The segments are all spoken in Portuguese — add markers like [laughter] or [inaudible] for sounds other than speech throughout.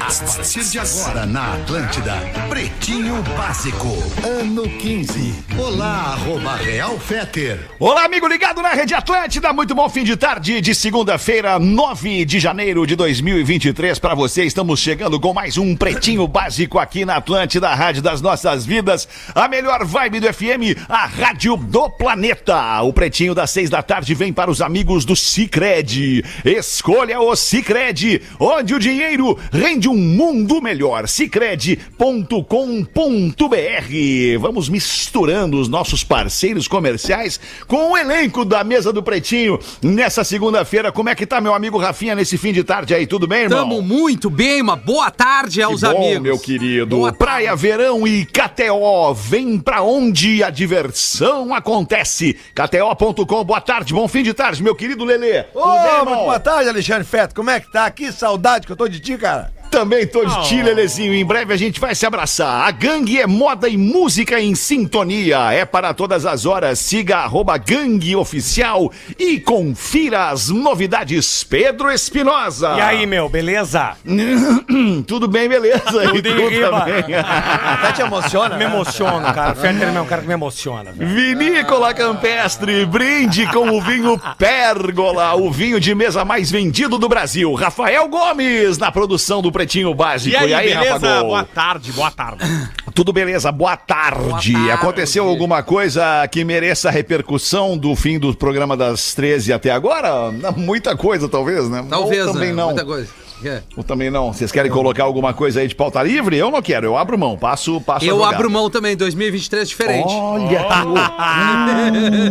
A partir de agora na Atlântida, Pretinho Básico, ano 15. Olá, arroba Real Feter. Olá, amigo ligado na Rede Atlântida. Muito bom fim de tarde de segunda-feira, 9 de janeiro de 2023. Para você, estamos chegando com mais um Pretinho Básico aqui na Atlântida, Rádio das Nossas Vidas. A melhor vibe do FM, a Rádio do Planeta. O Pretinho das seis da tarde vem para os amigos do Cicred. Escolha o Cicred, onde o dinheiro rende um mundo melhor. Cicred.com.br. Vamos misturando os nossos parceiros comerciais com o elenco da mesa do Pretinho nessa segunda-feira. Como é que tá, meu amigo Rafinha, nesse fim de tarde aí? Tudo bem, irmão? Tamo muito bem, uma boa tarde aos Que bom, amigos. meu querido. Boa Praia, verão e KTO. Vem pra onde a diversão acontece. KTO.com. Boa tarde, bom fim de tarde, meu querido Lelê. Ô, Tudo bem, muito irmão? boa tarde, Alexandre Feto. Como é que tá? Que saudade que eu tô de ti, cara. Também tô de ti, Lelezinho. Em breve a gente vai se abraçar. A gangue é moda e música em sintonia. É para todas as horas. Siga arroba gangue oficial e confira as novidades. Pedro Espinosa. E aí, meu, beleza? [coughs] Tudo bem, beleza? E Tudo em tu riba. também. Até te emociona? Me emociono, cara. Fetter é um cara que me emociona, velho. Vinícola Campestre, brinde com o vinho Pérgola, o vinho de mesa mais vendido do Brasil. Rafael Gomes, na produção do Pretinho Básico. E aí, Rafa beleza? Gol? Boa tarde, boa tarde. [clears throat] Tudo beleza? Boa tarde. Boa tarde. Aconteceu alguma coisa que mereça repercussão do fim do programa das 13 até agora? Muita coisa, talvez, né? Talvez, Ou também né? não. Muita coisa. É. Ou também não. Vocês querem colocar alguma coisa aí de pauta livre? Eu não quero, eu abro mão, passo, passo a Eu abro mão também, 2023 diferente. Olha que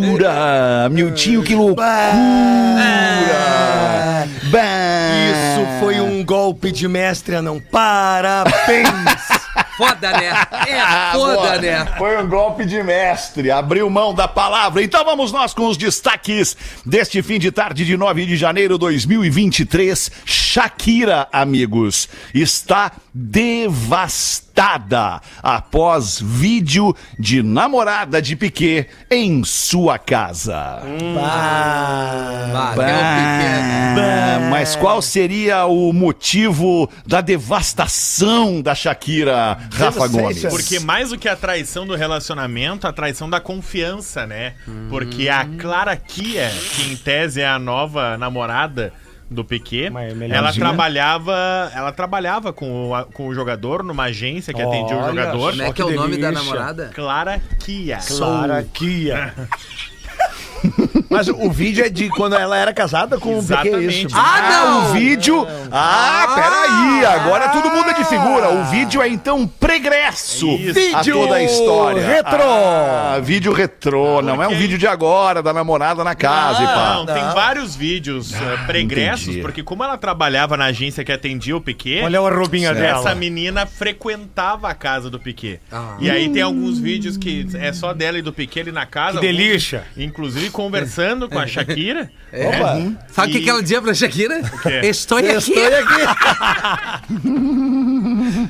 loucura! [laughs] Miltinho, que loucura! Isso foi um golpe de mestre, anão. Parabéns! [laughs] Foda, né? É Ah, foda, boa. né? Foi um golpe de mestre, abriu mão da palavra. Então vamos nós com os destaques deste fim de tarde de 9 de janeiro de 2023. Shakira, amigos, está devastada após vídeo de namorada de Piquet em sua casa. Ah, Bah, um pequeno. Mas qual seria o motivo da devastação da Shakira, Rafa Gomes? Porque mais do que a traição do relacionamento, a traição da confiança, né? Porque a Clara Kia, que em tese é a nova namorada do Piquet, é ela trabalhava, ela trabalhava com o, com o jogador numa agência que atendia o Olha jogador. Como é que é o nome da namorada? Clara Kia. Clara Kia. [laughs] Mas o vídeo é de quando ela era casada com o Exatamente. isso. Ah, não! o vídeo. Ah, peraí. Agora tudo muda de figura. O vídeo é então pregresso Isso. a toda a história. retrô. Ah, vídeo retrô. Não é um vídeo de agora, da namorada na casa e pá. Não, tem vários vídeos eh, pregressos, entendi. porque como ela trabalhava na agência que atendia o Piquet, Olha a roubinha essa dela. menina frequentava a casa do Piquet. Ah. E aí tem alguns vídeos que é só dela e do Piquet ali na casa. Que delícia. alguns, inclusive conversando com a Shakira. [laughs] Opa. Sabe o que, E- que ela dizia pra Shakira? Estou aqui. Estou aqui.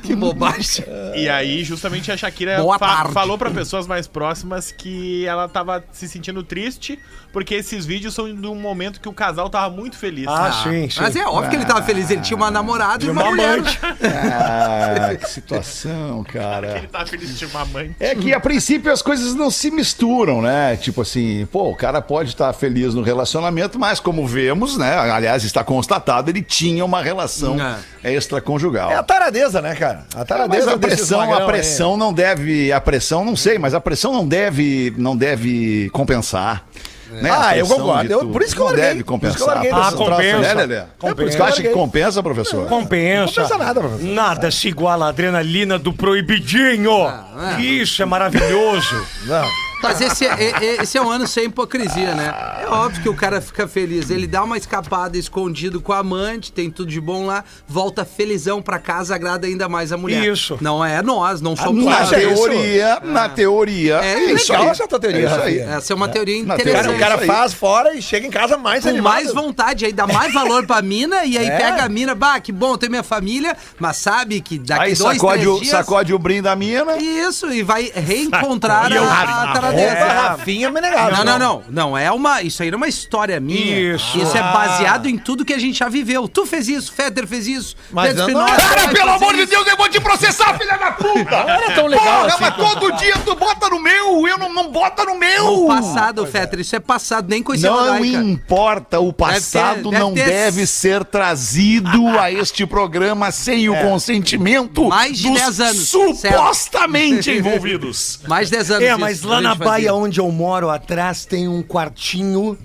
[laughs] Que bobagem. E aí, justamente, a Shakira fa- tarde. falou pra pessoas mais próximas que ela tava se sentindo triste, porque esses vídeos são de um momento que o casal tava muito feliz. Ah, sim, sim. Mas é óbvio que ele tava feliz. Ele tinha uma namorada e uma, uma mulher. amante. Ah, que situação, cara. [laughs] Ele tava feliz de uma mãe. É que a princípio as coisas não se misturam, né? Tipo assim, pô, o cara pode estar feliz no relacionamento, mas como vemos, né? Aliás, está constatado, ele tinha uma relação extraconjugal. É a taradeza, né, cara? A Ah, taradeza mas a pressão, a aí. pressão não deve, a pressão não sei, mas a pressão não deve, não deve compensar. Né? Ah, eu concordo. Eu- por isso que eu larguei. deve Por isso compensar. larguei a desse pressão, troço, né, né? Lelê? É por Compensa. isso que eu acho que compensa, professor. Compensa. Não compensa nada, professor. Nada se iguala à adrenalina do proibidinho. Ah, é. Isso é maravilhoso. Não. Mas esse é, é- esse é um ano sem hipocrisia, né? É óbvio que o cara fica feliz. Ele dá uma escapada escondido com a amante, tem tudo de bom lá, volta felizão pra casa, agrada ainda mais a mulher. Isso. Não é nós, não somos Na nós. é teoria, na teoria. É isso Legal aí. essa tua teoria, É isso aí. Essa é uma teoria O cara, interessante. o cara faz fora e chega em casa mais com animado. mais vontade, aí dá mais valor pra mina e aí É. pega a mina, bah, que bom ter minha família, mas sabe que daqui Aí dois, sacode, três o, dias... sacode o brinde da mina. Isso, e vai reencontrar eu- a, a Rafinha. Não, não, não. Não é uma. Isso aí não é uma história minha. Isso. Isso é Ah. baseado em tudo que a gente já viveu. Tu fez isso, Fetter fez isso, Mas Pedro Espinosa Cara, pelo amor de isso. Deus, eu vou te processar, filha da puta! Não era tão legal Porra, assim mas todo dia tu bota no meu, eu não, não bota no meu! O passado, Fetter, isso é passado, nem coisa Não judaica. importa, o passado deve não ter- deve ser trazido a este programa sem o consentimento Mais de dos 10 anos, supostamente [laughs] envolvidos. Mais de 10 anos. É, isso, mas a lá na baia onde eu moro, atrás tem um quartinho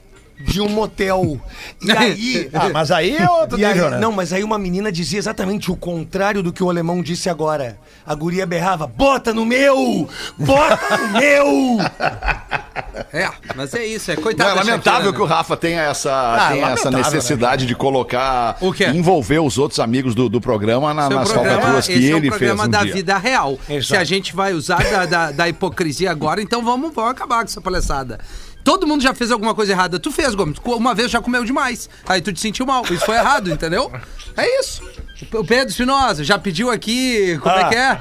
de um motel. E [laughs] aí. Ah, mas aí é outro aí- nível, né? Não, mas aí uma menina dizia exatamente o contrário do que o alemão disse agora. A guria berrava: bota no meu! Bota no meu! [laughs] É, mas é isso, é Não, coitado. é da lamentável Shakira, que o né? Rafa tenha essa, tenha essa lamentável, necessidade de colocar, O quê? envolver os outros amigos do, do programa na, Seu nas programa, falcatruas que esse é um ele fez programa um da dia. vida real. Exato. Se a gente vai usar da, da, da hipocrisia agora, então vamos, vamos acabar com essa palhaçada. Todo mundo já fez alguma coisa errada. Tu fez, Gomes. Uma vez já comeu demais. Aí tu te sentiu mal. Isso foi errado, entendeu? É isso. O Pedro Espinosa já pediu aqui, como é Ah. que é?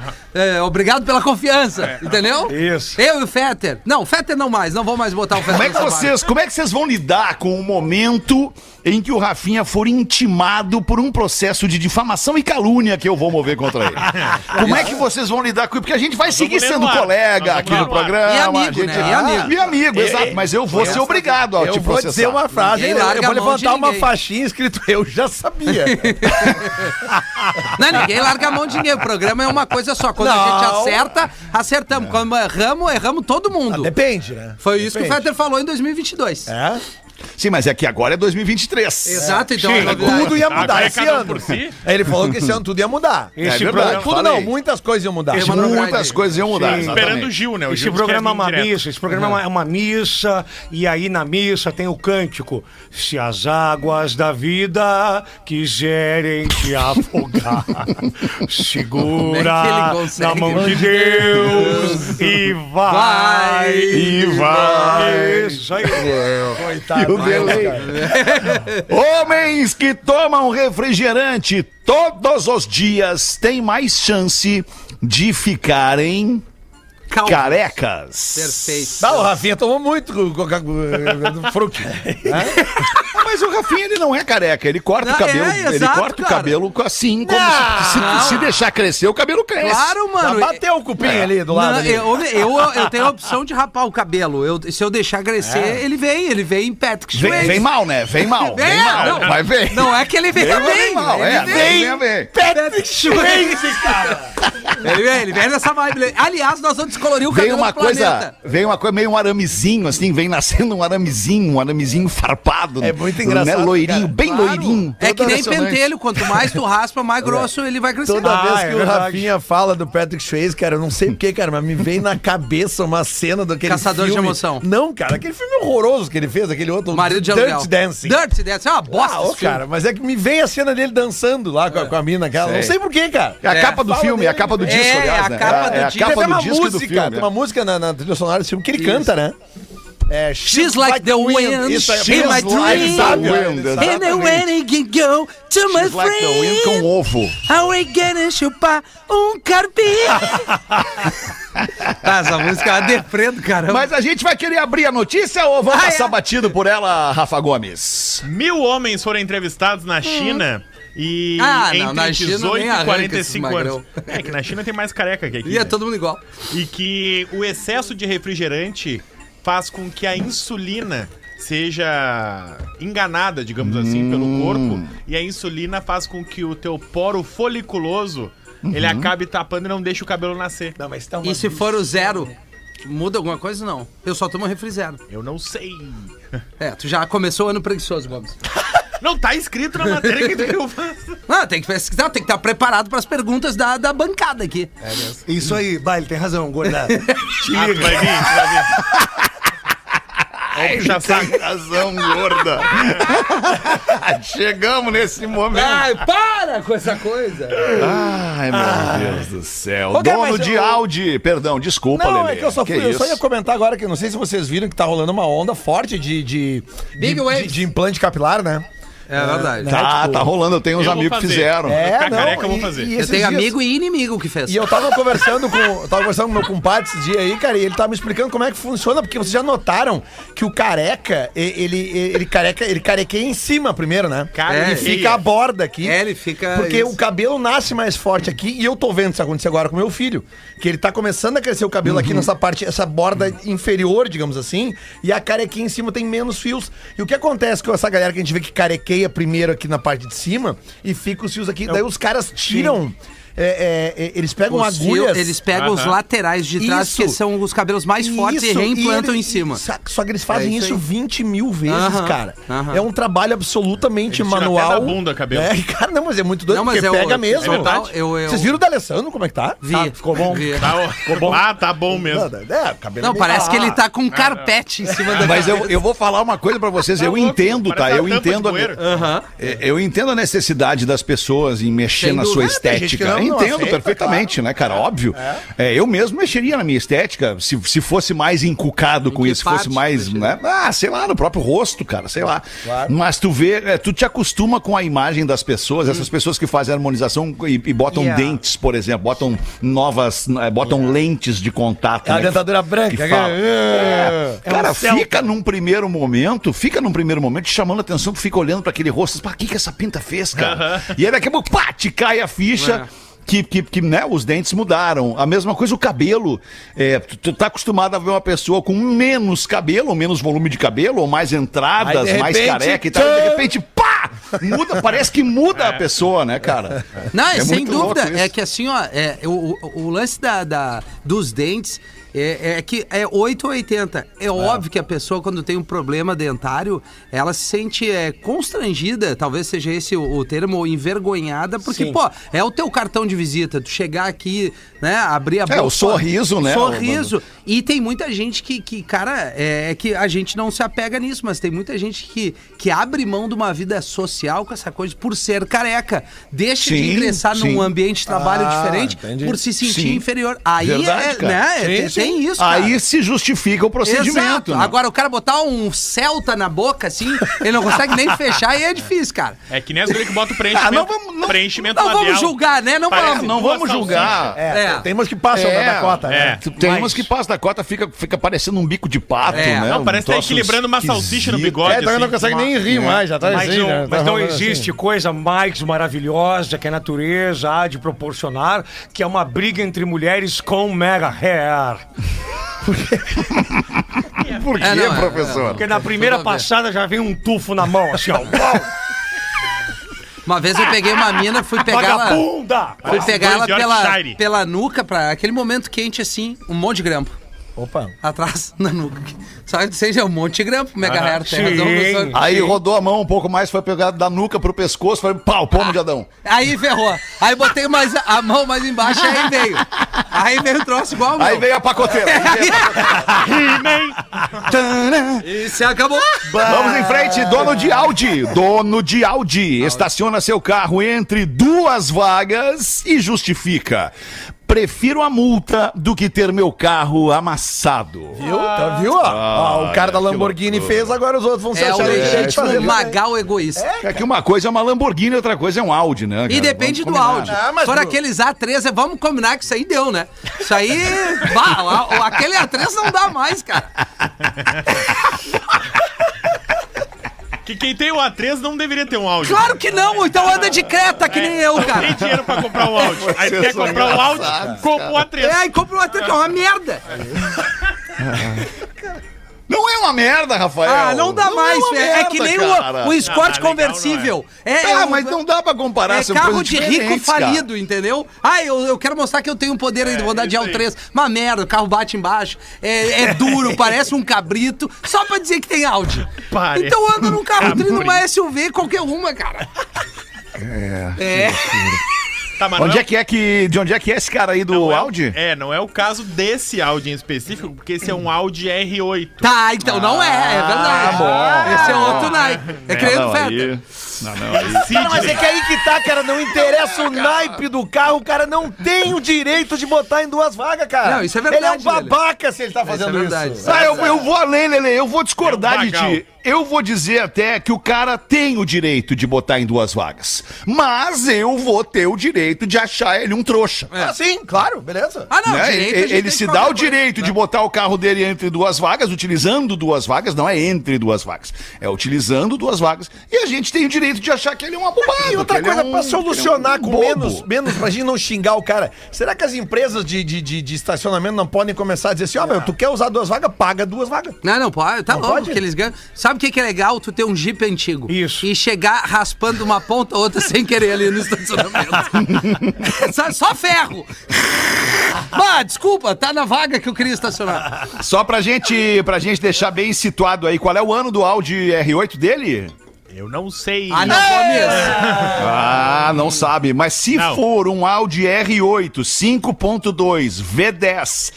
É, Obrigado pela confiança, entendeu? Isso. Eu e o Fetter. Não, o Fetter não mais, não vou mais botar o Fetter Como é, que vocês, como é que vocês vão lidar com o momento em que o Rafinha for intimado por um processo de difamação e calúnia que eu vou mover contra ele? [laughs] Como é que vocês vão lidar com isso? Porque a gente vai seguir vamos ler sendo ar. colega Nós aqui no ar. programa. E amigo, a gente... né? E amigo. E amigo, exato. Mas eu vou ser obrigado a Eu te vou processar. dizer uma frase, eu, eu vou levantar uma faixinha escrito Eu já sabia. [laughs] [laughs] Não, ninguém larga a mão de ninguém. O programa é uma coisa só. Quando a gente acerta, acertamos. Quando erramos, erramos todo mundo. Depende, né? Foi isso que o Depende. Fetter falou em 2022. É? Sim, mas é que agora é 2023. Exato, então Sim, é novidade. Tudo ia mudar Agora é esse um ano. por si. Ele falou que esse ano tudo ia mudar. Esse verdade. programa- Tudo não, muitas coisas iam mudar. Esse uma Muitas novidade. coisas iam mudar. Esperando o Gil, né? O Esse Gil programa é uma direto. missa, esse programa é uma missa, e aí na missa tem o cântico: Se as águas da vida quiserem te afogar, [laughs] é segura consegue? na mão de Deus e vai. Vai. E vai. Isso aí. Coitado. O delay. [laughs] Homens que tomam refrigerante todos os dias têm mais chance de ficarem Calma. carecas. Perfeito. Não, o Rafinha tomou muito fruque. Mas o Rafinha, ele não é careca, ele corta Não, o cabelo, é, ele exato, corta o cara. cabelo assim, como Não, se, se- se deixar crescer, o cabelo cresce. Claro, mano. Já bateu o cupim ali do lado. Não, ali. eu, eu, eu tenho a opção de rapar o cabelo. Eu, se eu deixar crescer, ele vem, ele vem em Patrick Vem, Swayze. vem mal, né? Vem mal, [laughs] vem É, mal. não. Vai ver. Não é que ele venha Vem, bem. mal, ele é, vem. vem, vem. Patrick Swayze, cara. [laughs] Ele vem, ele vem nessa vibe. Aliás, nós vamos descolorir o Vem cabelo uma do planeta. coisa, vem uma coisa meio um aramezinho, assim, vem nascendo um aramezinho, um aramezinho farpado. É muito engraçado, Né? Loirinho, cara. bem Claro. loirinho. É que nem pentelho, quanto mais tu raspa, mais [laughs] grosso ele vai crescer. Toda Ah, vez é que o verdade. Rafinha fala do Patrick Swayze, cara, eu não sei porquê, cara, mas me vem na cabeça uma cena daquele Caçador de filme. Emoção. Não, cara, aquele filme horroroso que ele fez, aquele outro. O marido de Dirty aluguel. Dancing. Dirty Dancing. É uma bosta Ah, cara, mas é que me vem a cena dele dançando lá com, a, com a mina, cara. Não Sei. porquê, cara. É a É, capa do filme, é a capa do disco, É, aliás, a né? capa é, do é a capa do uma disco e do música, filme. tem é. uma música na, na trilha sonora desse filme que ele canta, né? É, She's like the wind Isso in She's my like dream. Wind. And then when he can go to my She's like the wind friend, com ovo. how we gonna chupar um carpim. [laughs] Ah, Essa música é uma deprê do caramba. Mas a gente vai querer abrir a notícia ou vamos Ah, passar é? batido por ela, Rafa Gomes? Mil homens foram entrevistados na China e Ah, não, entre na China 18 nem e arranca 45 esses anos. [laughs] É que na China tem mais careca que aqui. E é né? todo mundo igual. E que o excesso de refrigerante faz com que a insulina seja enganada, digamos assim, pelo corpo. E a insulina faz com que o teu poro foliculoso ele acabe tapando e não deixe o cabelo nascer. Não, mas tá E se for o zero, muda alguma coisa? Não. Eu só tomo refri zero. Eu não sei. É, tu já começou o ano preguiçoso, Gomes. [laughs] Não, tá escrito na matéria que tu Não, tem que pesquisar, tem que estar preparado para as perguntas da, da bancada aqui. Isso aí, vai, ele tem razão, gorda. [laughs] Te Ah, tu liga. vai vir, tu vai vir. Saco. Tem razão, gorda. [laughs] Chegamos nesse momento. Ai, para com essa coisa. Ai, meu Deus do céu. Ô, Dono mas de eu- Audi. Perdão, desculpa, Não, Lelê. é que eu só, fui, eu só ia comentar agora que não sei se vocês viram que tá rolando uma onda forte de, de, Big de, de, de implante capilar, né? É verdade. Tá, tipo, tá rolando. Eu tenho uns eu amigos que fizeram. É. ficar careca, eu vou e- fazer. e Eu esses tenho dias- amigo e inimigo que fez. E eu tava conversando com, eu tava conversando com meu compadre esses dias aí, cara, e ele tava me explicando como é que funciona, porque vocês já notaram que o careca, e- ele, ele, careca, ele carequeia em cima primeiro, né? Carequeia. E fica a borda aqui. É, ele fica. Porque isso. o cabelo nasce mais forte aqui e eu tô vendo isso acontecer agora com meu filho. Que ele tá começando a crescer o cabelo Uhum. aqui nessa parte, essa borda inferior, digamos assim, e a carequinha em cima tem menos fios. E o que acontece com essa galera que a gente vê que carequeia primeiro aqui na parte de cima e fica os fios aqui, daí os caras tiram. é, é, é, eles pegam Os fios, agulhas. eles pegam os laterais de trás, Isso. que são os cabelos mais fortes e Isso, reimplantam ele- em cima. Só, que eles fazem É isso isso, aí. 20 mil vezes, Aham, cara. aham. É um trabalho absolutamente Eles manual. até da bunda cabelo. É, [laughs] cara, não, mas é muito doido, Não, mas porque eu- pega é mesmo. verdade. Eu- eu- Vocês viram o da Alessandro como é que tá? Vi. Tá, ficou bom? Vi. Tá, ó. Ah, tá bom mesmo. É, Não, parece que Ah, ele tá com um carpete em cima da Mas eu, vou falar uma coisa pra vocês. Tá eu entendo, tá? Eu entendo. É, eu entendo a necessidade das pessoas em mexer na sua É, que estética. Entendo aceita, perfeitamente, né, cara? Óbvio. É, eu mesmo mexeria na minha estética se, se fosse mais encucado com que isso, se fosse mais. Né? Ah, sei lá, no próprio rosto, cara, sei lá. Mas tu vê, é, tu te acostuma com a imagem das pessoas, essas pessoas que fazem harmonização e, e botam Yeah. dentes, por exemplo, botam novas, eh, botam lentes de contato. É a né, que- dentadura branca. que fala. É. É, cara, um céu. fica num primeiro momento, fica num primeiro momento chamando a atenção, tu fica olhando pra aquele rosto, o que que essa pinta fez, cara? E aí daqui a pouco, pá, te cai a ficha. Que, que, que, né, os dentes mudaram. A mesma coisa o cabelo. É, tu, tu tá acostumado a ver uma pessoa com menos cabelo, ou menos volume de cabelo, ou mais entradas, Aí, mais repente, careca e tal. E de repente, pá! Muda, parece que muda a pessoa, né, cara? Não, é, É sem dúvida. É que assim, ó, é, o, o- o lance da, da- dos dentes é, é que é 8 ou 80. É, óbvio que a pessoa, quando tem um problema dentário, ela se sente é, constrangida, talvez seja esse o, o termo, ou envergonhada, porque, Sim. pô, é o teu cartão de visita. Tu chegar aqui, né, abrir a É, o sorriso, né, Sorriso. E tem muita gente que, que cara, é, é que a gente não se apega nisso, mas tem muita gente que, que abre mão de uma vida social com essa coisa por ser careca. Deixa de Sim, ingressar sim. num ambiente de trabalho Ah, diferente entendi. por se sentir Sim. inferior. Aí Verdade, é, cara. né, Sim, tem, isso, cara. Aí se justifica o procedimento. Exato. né? Agora, o cara botar um Celta na boca, assim, ele não consegue nem fechar e é difícil, cara. É que nem as gurias que botam preenchimento, Ah, não vamos- não- preenchimento Não vamos julgar, né? Não Parece vamos. não vamos julgar. É, É. tem umas que passam É, da Dakota, né? é. Tem Mas- umas que passam da cota, fica, fica parecendo um bico de pato, É. né? Não, Um parece que tá equilibrando uma salsicha no bigode. É, então assim. não consegue nem rir mais, já tá Mas, assim, não, né? mas Tá não falando existe coisa mais maravilhosa que a natureza há de proporcionar que é uma briga entre mulheres com mega hair. Por quê, É, não, é, professor? Porque na primeira passada já vem um tufo na mão, assim, ó. Uma vez eu peguei uma mina, fui pegar ela. Fui pegar ela pela, pela nuca, pra aquele momento quente assim, um monte de grampo. Opa. Atrás, na nuca. Sabe que seja um monte de grampo, mega Ah, tem sim. Aí rodou a mão um pouco mais, foi pegar da nuca pro pescoço, foi pau, pomo de Adão. Aí ferrou. Aí botei mais a mão mais embaixo, aí veio. Aí veio o troço igual. Aí veio a pacoteira. [laughs] E se acabou. Vamos em frente, dono de Audi. Dono de Audi. Estaciona seu carro entre duas vagas e justifica. Prefiro a multa do que ter meu carro amassado. Viu? Tá, viu? ó? Ó, o cara da Lamborghini fez, agora os outros vão se É o achar de legítimo fazer. magal egoísta. É que uma coisa é uma Lamborghini, outra coisa é um Audi, né? E cara? depende do Vamos combinar. áudio. Ah, mas For do- aqueles A3, é- vamos combinar que isso aí deu, né? Isso aí. [laughs] Bah, o- o- aquele A3 não dá mais, cara. [laughs] Que quem tem o A3 não deveria ter um áudio. Claro que não, então anda de creta, que nem eu, Tem cara. dinheiro pra comprar um áudio. Aí quer comprar um áudio, compra um A3. É, e compra um A3 que é uma merda. [laughs] Não é uma merda, Rafael. Ah, não dá mais, uma velho. É merda, que nem cara. o, o Escort Não, legal conversível. É, Tá, é um- mas não dá pra comparar, É carro de rico cara. falido, entendeu? Ah, eu, eu quero mostrar que eu tenho poder ainda, vou dar de isso aí. L3. Uma merda, o carro bate embaixo, é, é duro, [laughs] parece um cabrito, só pra dizer que tem Audi. Parece então anda num carro cabrito. tri numa SUV, qualquer uma, cara. É. Tá, mas Onde não é que é que. De onde é que é esse cara aí do não é o- Audi? É, não é o caso desse Audi em específico, porque esse é um Audi R8. Tá, então não é, é verdade. bom. Esse é outro naipe. É que nem o Feta. Não, não, aí. Cara, mas é que aí que tá, cara. Não interessa o naipe do carro, o cara não tem o direito de botar em duas vagas, cara. Não, isso é verdade, Ele é um babaca se ele tá fazendo é isso. verdade. Ah, eu, eu vou além, Lele, eu vou discordar É um de ti. Eu vou dizer até que o cara tem o direito de botar em duas vagas. Mas eu vou ter o direito de achar ele um trouxa. Ah, sim, claro, beleza. Ah, não, Né? direito, ele ele se dá o coisa, direito né? de botar o carro dele entre duas vagas, utilizando duas vagas, não é entre duas vagas. É utilizando duas vagas. E a gente tem o direito de achar que ele é uma bobada. E outra ele coisa, é um- pra ele é um solucionar com bobo. menos, menos, pra gente não xingar o cara, será que as empresas de, de, de, de estacionamento não podem começar a dizer assim, ó, meu, tu quer usar duas vagas, paga duas vagas. Não, não pode, tá Não louco pode? que eles ganham. Sabe o que, que é legal? Tu ter um Jeep antigo. Isso. E chegar raspando uma ponta ou outra sem querer ali no estacionamento. [laughs] Sabe, Só ferro. Ah, desculpa, tá na vaga que eu queria estacionar. Só pra gente, pra gente deixar bem situado aí, qual é o ano do Audi R8 dele? Eu não sei. Ah, não mesmo. Ah, não sabe. Mas se Não. for um Audi R8 5.2 V10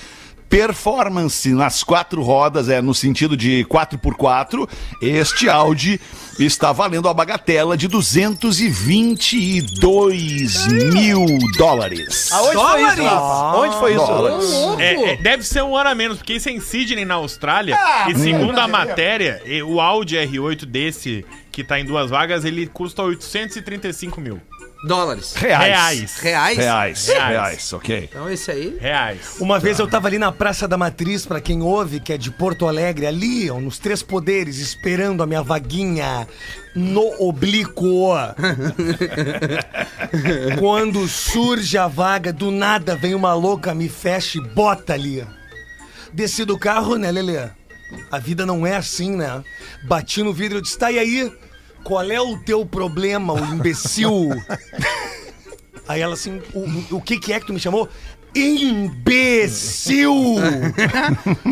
performance nas quatro rodas, é no sentido de 4x4, este Audi está valendo a bagatela de 222 mil dólares. Aonde foi isso, Dólares? Rafa? Onde foi isso? Dólares. É, é, deve ser um ano a menos, porque isso é em Sydney, na Austrália. Ah, e segundo a matéria, o Audi R8 desse, que tá em duas vagas, ele custa 835 mil. Dólares. Reais. Reais. Reais? Reais. Reais. Reais, ok. Então esse aí. Reais. Uma vez eu tava ali na Praça da Matriz, pra quem ouve, que é de Porto Alegre, ali, ó, nos Três Poderes, esperando a minha vaguinha no oblíquo. [laughs] Quando surge a vaga, do nada vem uma louca, me fecha e bota ali. Desci do carro, né, Lelê? A vida não é assim, né? Bati no vidro e disse, tá, e aí? Qual é o teu problema, o imbecil? [laughs] Aí ela assim, o, o que que é que tu me chamou? Imbecil!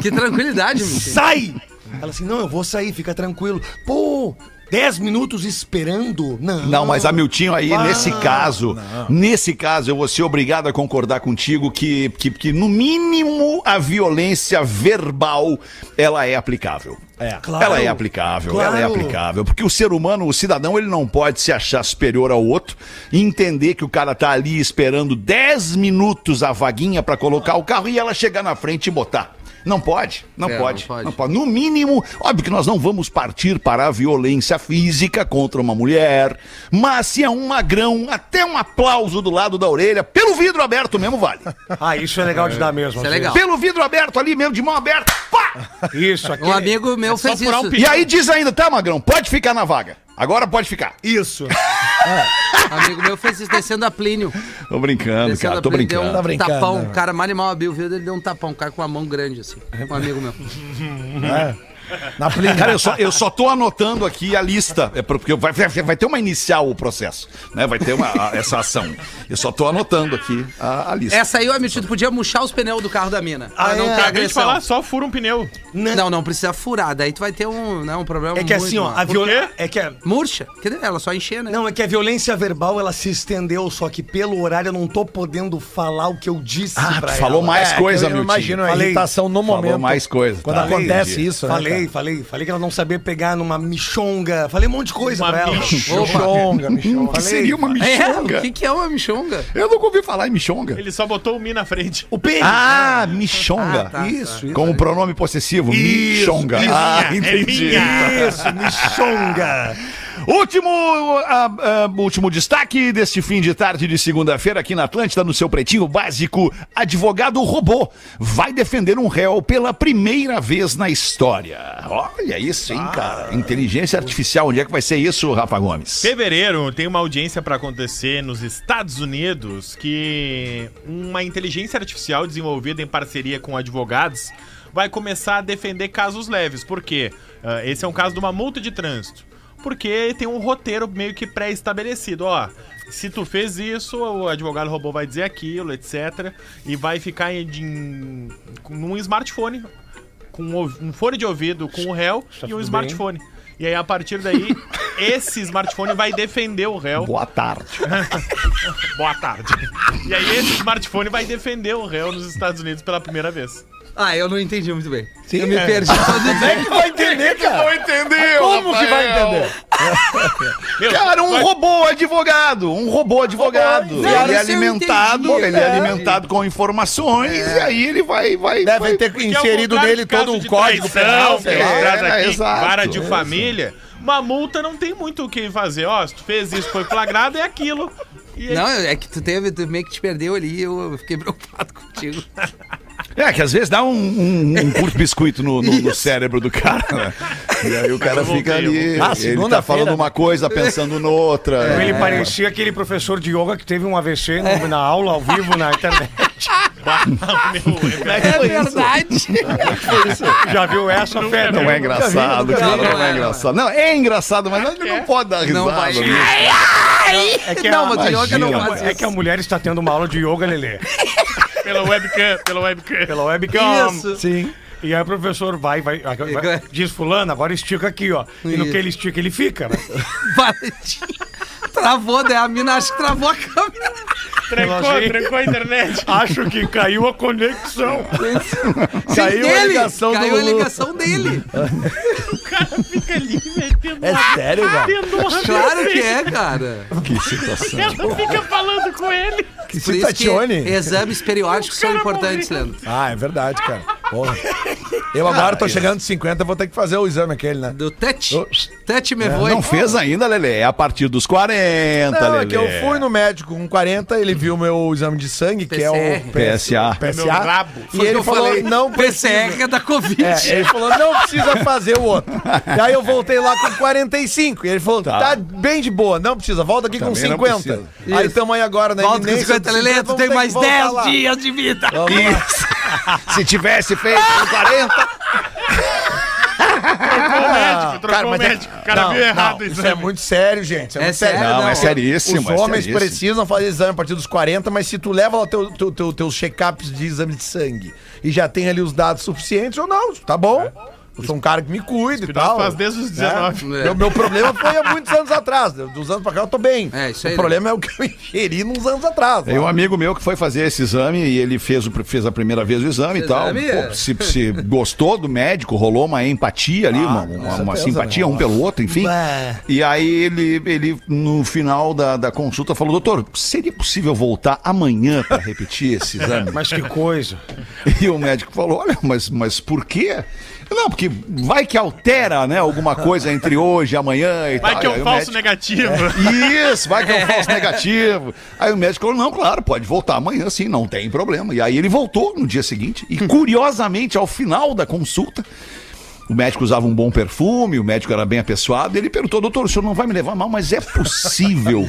Que tranquilidade, [laughs] meu. Sai! Ela assim, não, eu vou sair, fica tranquilo. Pô, 10 minutos esperando? Não. Não, mas Hamiltinho aí, Ah, nesse caso, nesse caso, eu vou ser obrigado a concordar contigo que, que, que, no mínimo, a violência verbal, ela é aplicável. É, Claro. ela é aplicável, ela é Claro. aplicável. Porque o ser humano, o cidadão, ele não pode se achar superior ao outro e entender que o cara tá ali esperando 10 minutos a vaguinha pra colocar o carro e ela chegar na frente e botar. Não pode, não, É, pode, não pode. não pode. No mínimo, óbvio que nós não vamos partir para a violência física contra uma mulher, mas se é um magrão, até um aplauso do lado da orelha, pelo vidro aberto mesmo vale. [laughs] Ah, isso é legal de dar mesmo. Isso é às legal. Pelo vidro aberto ali mesmo, de mão aberta, pá! Isso, aqui. Um amigo meu só fez isso. um E aí diz ainda, tá, magrão, pode ficar na vaga. Agora pode ficar. Isso. Um [laughs] amigo meu fez isso descendo a Plínio. Tô brincando, Descendo cara, a tô Plínio, brincando. Deu um Tá brincando, tapão. né? O cara mal e mal abriu o vidro, ele deu um tapão. Um cara com uma mão grande, assim. Um amigo meu. Na. Cara, eu só, eu só tô anotando aqui a lista, é porque vai, vai, vai ter uma inicial o processo, né? Vai ter uma, a- essa ação. Eu só tô anotando aqui a, a lista. Essa aí, ô amigo, tu podia murchar os pneus do carro da mina. Ah, não é? ter Acabei de agressão. falar, só fura um pneu. Não, não precisa furar. Daí tu vai ter um, né, um problema É que muito assim, ó, a violência. É que a... Murcha? Que ela só encher, né? Não, é que a violência verbal ela se estendeu, só que pelo horário eu não tô podendo falar o que eu disse Ah, pra tu falou ela. mais É, coisa, eu, eu meu imagino a irritação no Falou momento. mais coisa, Quando tá? acontece Entendi. isso, né? Falei, cara? falei, falei que ela não sabia pegar numa michonga. Falei um monte de coisa Uma pra ela. michonga. Michonga, michonga. O que seria uma É, michonga? o que, que é uma michonga? Eu nunca ouvi falar em michonga. Ele só botou o Mi na frente. O pênis. Ah, michonga. Ah, tá, isso, isso. Com o pronome possessivo, Isso, michonga. isso. Ah, É entendi. minha. [laughs] Isso, michonga. Último, ah, ah, último destaque deste fim de tarde de segunda-feira aqui na Atlântida, no seu pretinho básico. Advogado robô vai defender um réu pela primeira vez na história. Olha isso, hein, cara? Inteligência artificial, onde é que vai ser isso, Rafa Gomes? Fevereiro tem uma audiência para acontecer nos Estados Unidos que uma inteligência artificial desenvolvida em parceria com advogados vai começar a defender casos leves. Por quê? Ah, esse é um caso de uma multa de trânsito. Porque tem um roteiro meio que pré-estabelecido. Ó, se tu fez isso, o advogado robô vai dizer aquilo, etc. E vai ficar em, em, num smartphone, com um um fone de ouvido com o réu e um smartphone. E aí, a partir daí, [laughs] esse smartphone vai defender o réu. Boa tarde. [laughs] Boa tarde. E aí, esse smartphone vai defender o réu nos Estados Unidos pela primeira vez. Ah, eu não entendi muito bem. Sim, eu me é. perdi [laughs] Como é que vai entender, cara? entendeu? Como que vai entender? [laughs] Meu, Cara, um vai- robô advogado, um robô advogado. Não, ele é alimentado, entendi, ele é é. alimentado com informações e aí ele vai, vai, Deve vai ter ao inserido nele todo o código penal, sei lá. É, vara de é. família, uma multa não tem muito o que fazer. Ó, se tu fez isso, foi flagrado, é aquilo. Não, é que tu teve, tu meio que te perdeu ali, eu fiquei preocupado [laughs] contigo. É, que às vezes dá um, um, um [laughs] curto biscoito no, no- no cérebro do cara, né? E aí o cara fica ali. Ah, ele tá falando uma coisa, pensando noutra. Ele É. parecia aquele professor de yoga que teve um AVC no- na aula ao vivo na internet. [laughs] meu, é- É verdade. [laughs] Já viu essa, Fé? Não é engraçado, cara, Não, não, não é é, engraçado. Não, é engraçado, mas ele não pode dar risada. Não vai. É que, Não, a, mas o yoga não faz é que a isso. mulher está tendo uma aula de yoga, Lelê. Pela webcam, pela webcam. Pela webcam. Isso. Sim. E aí o professor vai, vai, vai- diz fulano, agora estica aqui, ó. E no Isso. que ele estica, ele fica, né? [laughs] Travou, né? A mina acho que travou a câmera. Trancou, trancou a internet. [laughs] Acho que caiu a conexão. Caiu a dele. ligação do Caiu a Lulu. ligação dele. [laughs] Fica ali metendo É uma- sério, cara? [laughs] Claro que é, cara. Que situação. Ela fica falando com ele. Que Por isso que citacione. exames periódicos são cara importantes, morreu. Leandro. Ah, é verdade, cara. Porra. Eu agora tô chegando de 50, vou ter que fazer o exame aquele, né? Do Tete. Tete me voe. Não fez ainda, Lelê. É a partir dos 40, Não, Lelê. é que eu fui no médico com 40, ele viu meu exame de sangue, que é o. PSA. PSA. Meu rabo. E Foi o que ele eu falou, falei. não precisa. PCR é da Covid. É, ele falou, não precisa fazer o outro. [laughs] E aí eu voltei lá com 45. E ele falou, Tá. tá, bem de boa, não precisa, volta aqui Também com não 50. precisa. Aí estamos aí agora na Volta com iminência 50, dos Lelê, tu vamos tem ter que mais voltar 10 lá. dias de vida. Vamos lá. Isso. [laughs] Se tivesse feito com 40. Trocou o médico, trocou Cara, o é- médico. O cara não, viu errado não, isso. isso é muito sério, gente. Isso é, É muito sério. Não, não. é seríssimo. Os é homens seríssimo. precisam fazer exame a partir dos 40, mas se tu leva lá teu, teu, teu, teus check-ups de exame de sangue e já tem ali os dados suficientes, ou não, tá bom. Eu sou um cara que me cuida e tal. faz desde os 19. É. Meu, meu problema foi há muitos anos atrás. Dos anos pra cá eu tô bem. É, isso aí, o problema é o que eu [laughs] ingeri nos anos atrás. Tem um amigo meu que foi fazer esse exame e ele fez, o- fez a primeira vez o exame e tal. exame é- Pô, se, se [laughs] gostou do médico, rolou uma empatia ali, uma, uma- uma certeza, simpatia né? um pelo outro, enfim. Bah. E aí ele, ele, no final da, da consulta, falou: Doutor, seria possível voltar amanhã para repetir esse exame? [laughs] Mas que coisa. E o médico falou: Olha, mas, mas por quê? Não, porque vai que altera, né, alguma coisa entre hoje e amanhã e Vai tal. que é um o falso médico- negativo. isso, vai que é um [laughs] falso negativo. Aí o médico falou: não, claro, pode voltar amanhã sim, não tem problema. E aí ele voltou no dia seguinte. E [laughs] curiosamente, ao final da consulta, o médico usava um bom perfume, o médico era bem apessoado. Ele perguntou: doutor, o senhor não vai me levar mal, mas é possível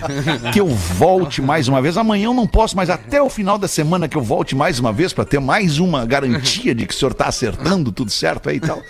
que eu volte mais uma vez? Amanhã eu não posso, mas até o final da semana que eu volte mais uma vez para ter mais uma garantia de que o senhor está acertando tudo certo aí e tal.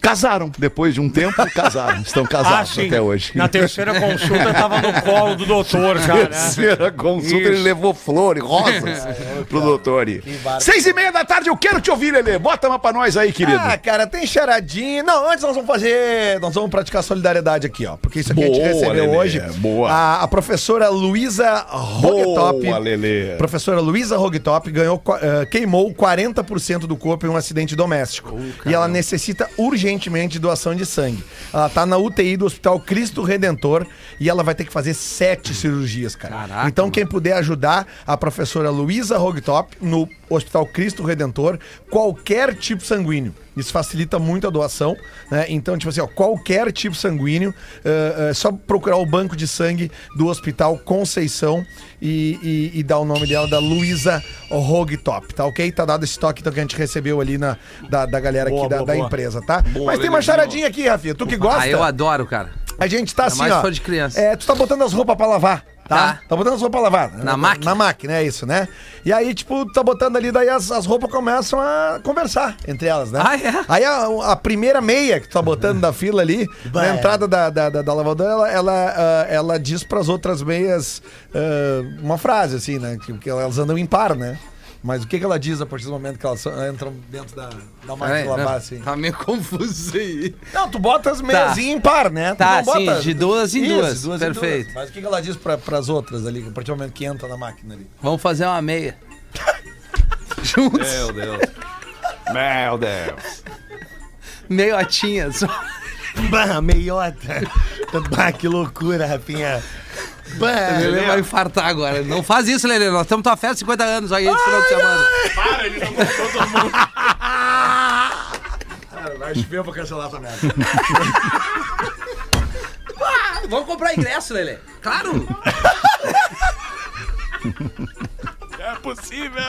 Casaram, depois de um tempo, casaram. Estão casados até hoje. Na terceira consulta eu tava no colo do doutor já, né? terceira consulta, Isso. ele levou flores, rosas [laughs] pro doutor. aí. Seis e meia da tarde, eu quero te ouvir, Lelê. Bota uma pra nós aí, querido. Ah, cara, tem charadinha. Não, antes nós vamos fazer. Nós vamos praticar solidariedade aqui, ó. Porque isso aqui a gente Boa, recebeu Lelê, hoje. boa. A, a professora Luísa Rogetop. Boa, Lelê. Professora Luísa Rogetop ganhou, eh, queimou 40% do corpo em um acidente doméstico. e ela necessita urgentemente de doação de sangue. Ela tá na UTI do Hospital Cristo Redentor e ela vai ter que fazer sete cirurgias, cara. Caraca, então, quem puder ajudar a professora Luísa Rogetop no Hospital Cristo Redentor, qualquer tipo sanguíneo. Isso facilita muito a doação, né? Então, tipo assim, ó, qualquer tipo sanguíneo, é só procurar o banco de sangue do Hospital Conceição e, e- e dar o nome dela, da Luísa Rogtop, tá ok? Tá dado esse toque então, que a gente recebeu ali na, da, da galera Boa, aqui da, boa, da boa. empresa, tá? Mas tem uma charadinha aqui, Rafinha. Tu que gosta? Ah, eu adoro, cara. A gente tá Ainda assim, mais ó. se for de criança. É, tu tá botando as roupas pra lavar. Tá. Tá botando as roupas lavadas. Na máquina. Na máquina, é isso, né? E aí, tipo, tá botando ali, daí as, as roupas começam a conversar entre elas, né? Ah, é? Aí a, a primeira meia que tu tá botando da fila ali, [laughs] na entrada da, da, da, da lavadora, ela, ela, ah, ela diz pras outras meias ah, uma frase, assim, né? Que, que elas andam em par, né? Mas o que, que ela diz a partir do momento que elas entram dentro da, da máquina de lavar, não, assim? Tá meio confuso isso aí. Não, tu bota as meias em par, né? Tu Tá, bota- sim, de duas em Isso, duas. em Perfeito. Mas o que, que ela diz pra, pras outras ali, a partir do momento que entra na máquina ali? Vamos fazer uma meia. [laughs] Juntos. Meu Deus. Meu Deus. Meiotinha só. Bah, meiota. bah, que loucura, Rafinha. Bah, Lelê vai infartar agora. Não faz isso, Lelê. Nós estamos tua festa de 50 anos aí esse final de semana. Para, ele não contou todo mundo. Vai chover pra cancelar essa merda. Vamos comprar ingresso, Lelê. Claro. É possível.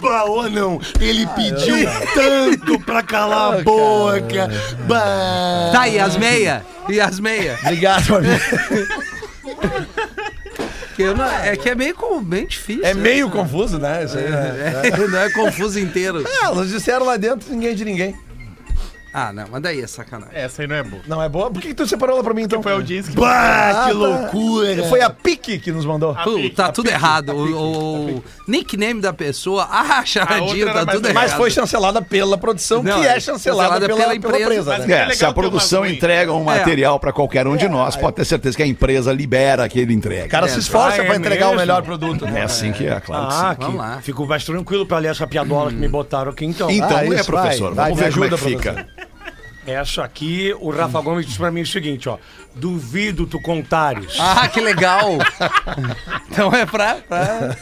Bah, ou não. Ele pediu tanto pra calar a boca. Bah. Tá, e as meia? E as meia? Obrigado, amigo. Que eu não- é que é meio, com- bem difícil. É né? meio confuso, né? Isso aí, né? É, não é confuso inteiro. É, elas disseram lá dentro ninguém de ninguém. Ah, não, mas daí é sacanagem. Essa aí não é boa. Não é boa? Por que, que tu separou ela pra mim então? Foi a audiência que Bah, Ah, que tá. loucura. Foi a Pique que nos mandou. A Pô, pique, tá a tudo pique, errado. a O, pique, o- a nickname da pessoa, [laughs] a charadinha, tá tudo errado. Mas foi chancelada pela produção, Não, que é é chancelada chancelada pela, pela pela empresa. empresa, Mas né? é É, legal se a ter produção entrega um É. material pra qualquer um de nós, pode ter certeza que a empresa libera aquele entrega. O cara se esforça Ah, é pra entregar o mesmo? melhor produto. É né? assim que é, claro que Ah, sim. Vamos que lá. fico mais tranquilo pra ler essa piadola que me botaram aqui, então. Então, Ah, é, isso, professor, vai, vamos vai, ver me como é que ajuda, fica. Essa aqui, o Rafa Gomes disse pra mim o seguinte, ó. Duvido tu contares. Ah, que legal! [laughs] então é pra. pra...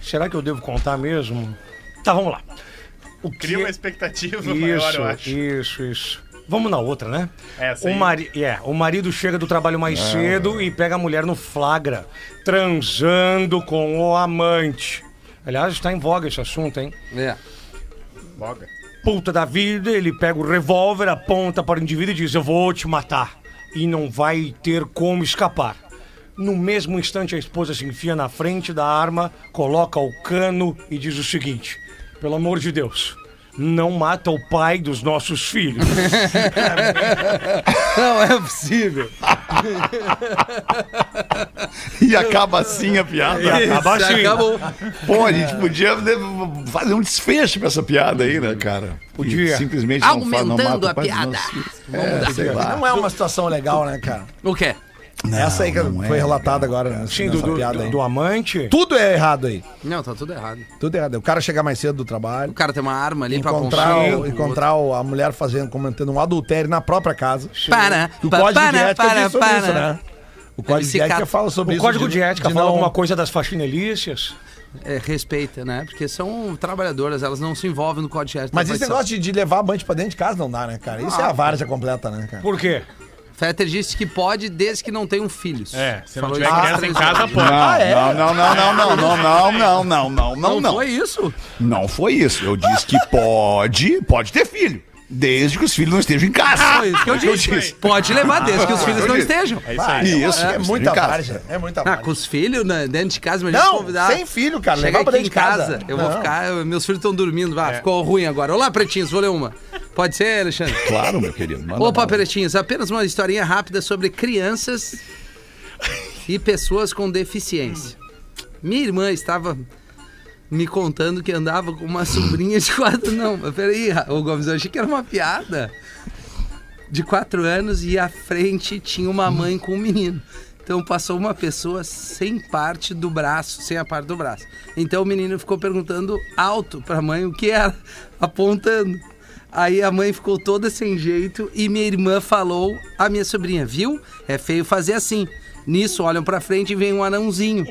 Será que eu devo contar mesmo? Tá, vamos lá. O que... Cria uma expectativa maior, Isso, eu acho. isso, isso. Vamos na outra, né? Essa o, aí. mari... é, o marido chega do trabalho mais cedo e pega a mulher no flagra, transando com o amante. Aliás, está em voga esse assunto, hein? É. Boga. Puta da vida, ele pega o revólver, aponta para o indivíduo e diz: Eu vou te matar. E não vai ter como escapar. No mesmo instante, a esposa se enfia na frente da arma, coloca o cano e diz o seguinte: Pelo amor de Deus, não mata o pai dos nossos filhos. [laughs] Não é possível. E acaba assim a piada. acaba Isso, assim. Acabou. Pô, a gente podia fazer um desfecho pra essa piada aí, né, cara? Podia. E Simplesmente não fa- não Aumentando mata o a piada. nossos filhos. É, sei lá. Não é uma situação legal, né, cara? O quê? Essa aí que não foi é relatada agora, né? Sim, do, do, piada aí. do amante. Tudo é errado aí. Não, tá tudo errado. Tudo é errado. O cara chegar mais cedo do trabalho, O cara tem uma arma ali pra encontrar, apontar. o- encontrar o- a mulher fazendo, cometendo um adultério na própria casa. Para, o pa- código de para, ética para, sobre para. isso, né? O código de ética fala sobre O isso. código de ética de fala não- alguma coisa das faxinelícias? É, respeita, né? Porque são trabalhadoras, elas não se envolvem no código de ética. Mas esse negócio de, de levar amante pra dentro de casa não dá, né, cara? Isso é a várzea completa, né, cara? Por quê? Fetter disse que pode desde que não tenham filhos. É, se não tiver criança em casa, pode. Não, é? não, não, não, não, não, não, não, não, não, não, não, não. Foi isso? Não foi isso. Eu disse que pode, pode ter filho. Desde que os filhos não estejam em casa. Foi isso que eu disse. Pode levar desde que os filhos eu não disse. estejam. É isso aí. Isso, É, estejam muita em casa. várzea. É muita Ah, várzea. com os filhos né, dentro de casa, mas a gente Não, convidar. sem filho, cara. Chega Levar pra aqui dentro em de casa. casa, eu vou Não. ficar. Meus filhos estão dormindo. Ah, ficou ruim agora. Olá, pretinhos, vou ler uma. Pode ser, Alexandre? Claro, meu querido. manda Opa, bala. pretinhos, apenas uma historinha rápida sobre crianças e pessoas com deficiência. Minha irmã estava me contando que andava com uma sobrinha de quatro. Não, mas peraí, ô Gomes, eu achei que era uma piada. De quatro anos e à frente tinha uma mãe com um menino. Então passou uma pessoa sem parte do braço, sem a parte do braço. Então o menino ficou perguntando alto pra mãe o que era, apontando. Aí a mãe ficou toda sem jeito e minha irmã falou à minha sobrinha, viu? É feio fazer assim. Nisso olham pra frente e vem um anãozinho.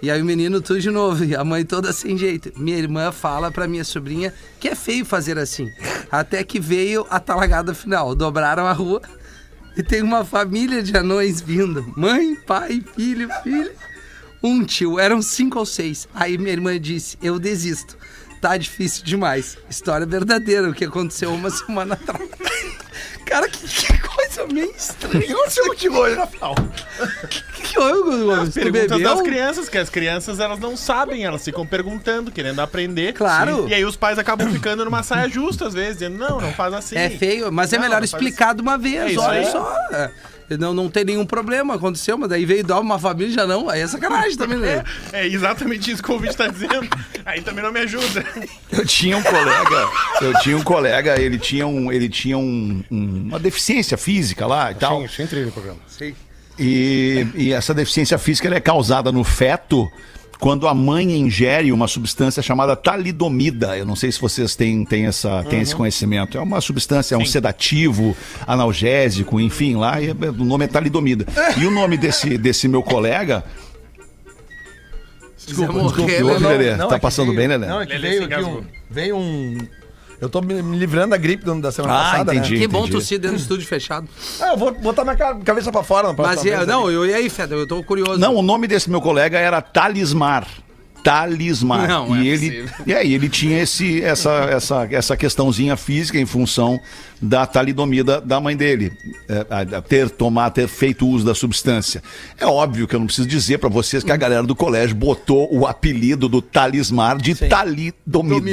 E aí o menino tudo de novo, e a mãe toda sem jeito. Minha irmã fala pra minha sobrinha que é feio fazer assim. Até que veio a talagada final. Dobraram a rua e tem uma família de anões vindo. Mãe, pai, filho, filha. Um tio, eram cinco ou seis. Aí minha irmã disse, eu desisto. Tá difícil demais. História verdadeira, o que aconteceu uma [laughs] semana atrás. Cara, que, que coisa meio estranha. O que aconteceu contigo hoje, Rafael? O que, que houve, Gomes? Tu Perguntas das crianças, que as crianças elas não sabem, elas ficam perguntando, querendo aprender. Claro. E aí os pais acabam ficando numa saia justa, às vezes, dizendo, não, não faz assim. É feio, mas é Não, melhor não faz explicar de uma vez. É olha aí. só. é. Não, não tem nenhum problema, aconteceu, mas daí veio dar uma família já não. Aí é sacanagem também, né? É exatamente isso que o ouvinte tá dizendo. Aí também não me ajuda. Eu tinha um colega, eu tinha um colega, ele tinha, um, ele tinha um- uma deficiência física lá e tal. Sim, sem trilha o programa. E, e essa deficiência física ela é causada no feto quando a mãe ingere uma substância chamada talidomida. Eu não sei se vocês têm, têm, essa, têm esse conhecimento. É uma substância, é um sedativo, analgésico, enfim, lá, e, o nome é talidomida. E o nome desse, desse meu colega. Desculpa, desculpa, morrer, ouve, Lelê. Lelê. Tá é passando bem, Lelê? Não, é que Lelê veio um, veio um... Eu tô me me livrando da gripe do- da semana Ah, passada, entendi. né? Que bom tossir dentro do estúdio fechado. Ah, eu vou botar minha ca- cabeça pra fora Mas e, vez não, eu, e aí, Feda? Eu tô curioso. Não, o nome desse meu colega era Talismar. Talismar. Não, e é ele, possível. e aí ele tinha esse, essa, essa, essa questãozinha física em função da talidomida da mãe dele, é, a- ter tomado, ter feito uso da substância. É óbvio que eu não preciso dizer pra vocês que a galera do colégio botou o apelido do Talismar de talidomida.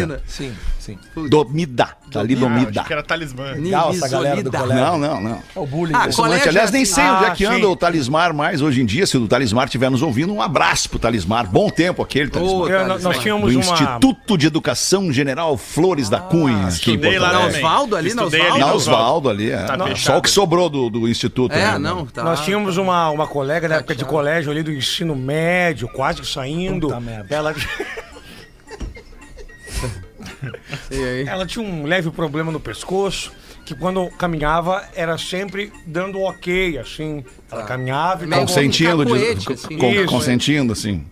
Domina. Sim, sim. Domida. Ah, Talidomida. acho que era talismã. Legal essa galera do colégio. Não, não, não. É o bullying. Ah, né? Colégio Aliás, é nem assim. sei onde é Ah, que anda sim. o Talismar mais hoje em dia. Se o Talismar estiver nos ouvindo, um abraço pro Talismar. Bom tempo aquele Talismar. Eu- tá, nós- nós tá. tínhamos do uma... Instituto de Educação General Flores da Cunha. estudei lá também. Osvaldo ali, na Estudei Osvaldo? Na na Osvaldo ali, é. Tá. Só o que sobrou do, do Instituto. É, né? não, tá. Nós tínhamos uma, uma colega da época de colégio ali do ensino médio, quase que saindo. Puta merda. Ela? [laughs] [laughs] ela tinha um leve problema no pescoço, que quando caminhava era sempre dando ok, assim. Ela caminhava e Consentindo, de- cacuete, co- assim. con- Isso. consentindo, assim.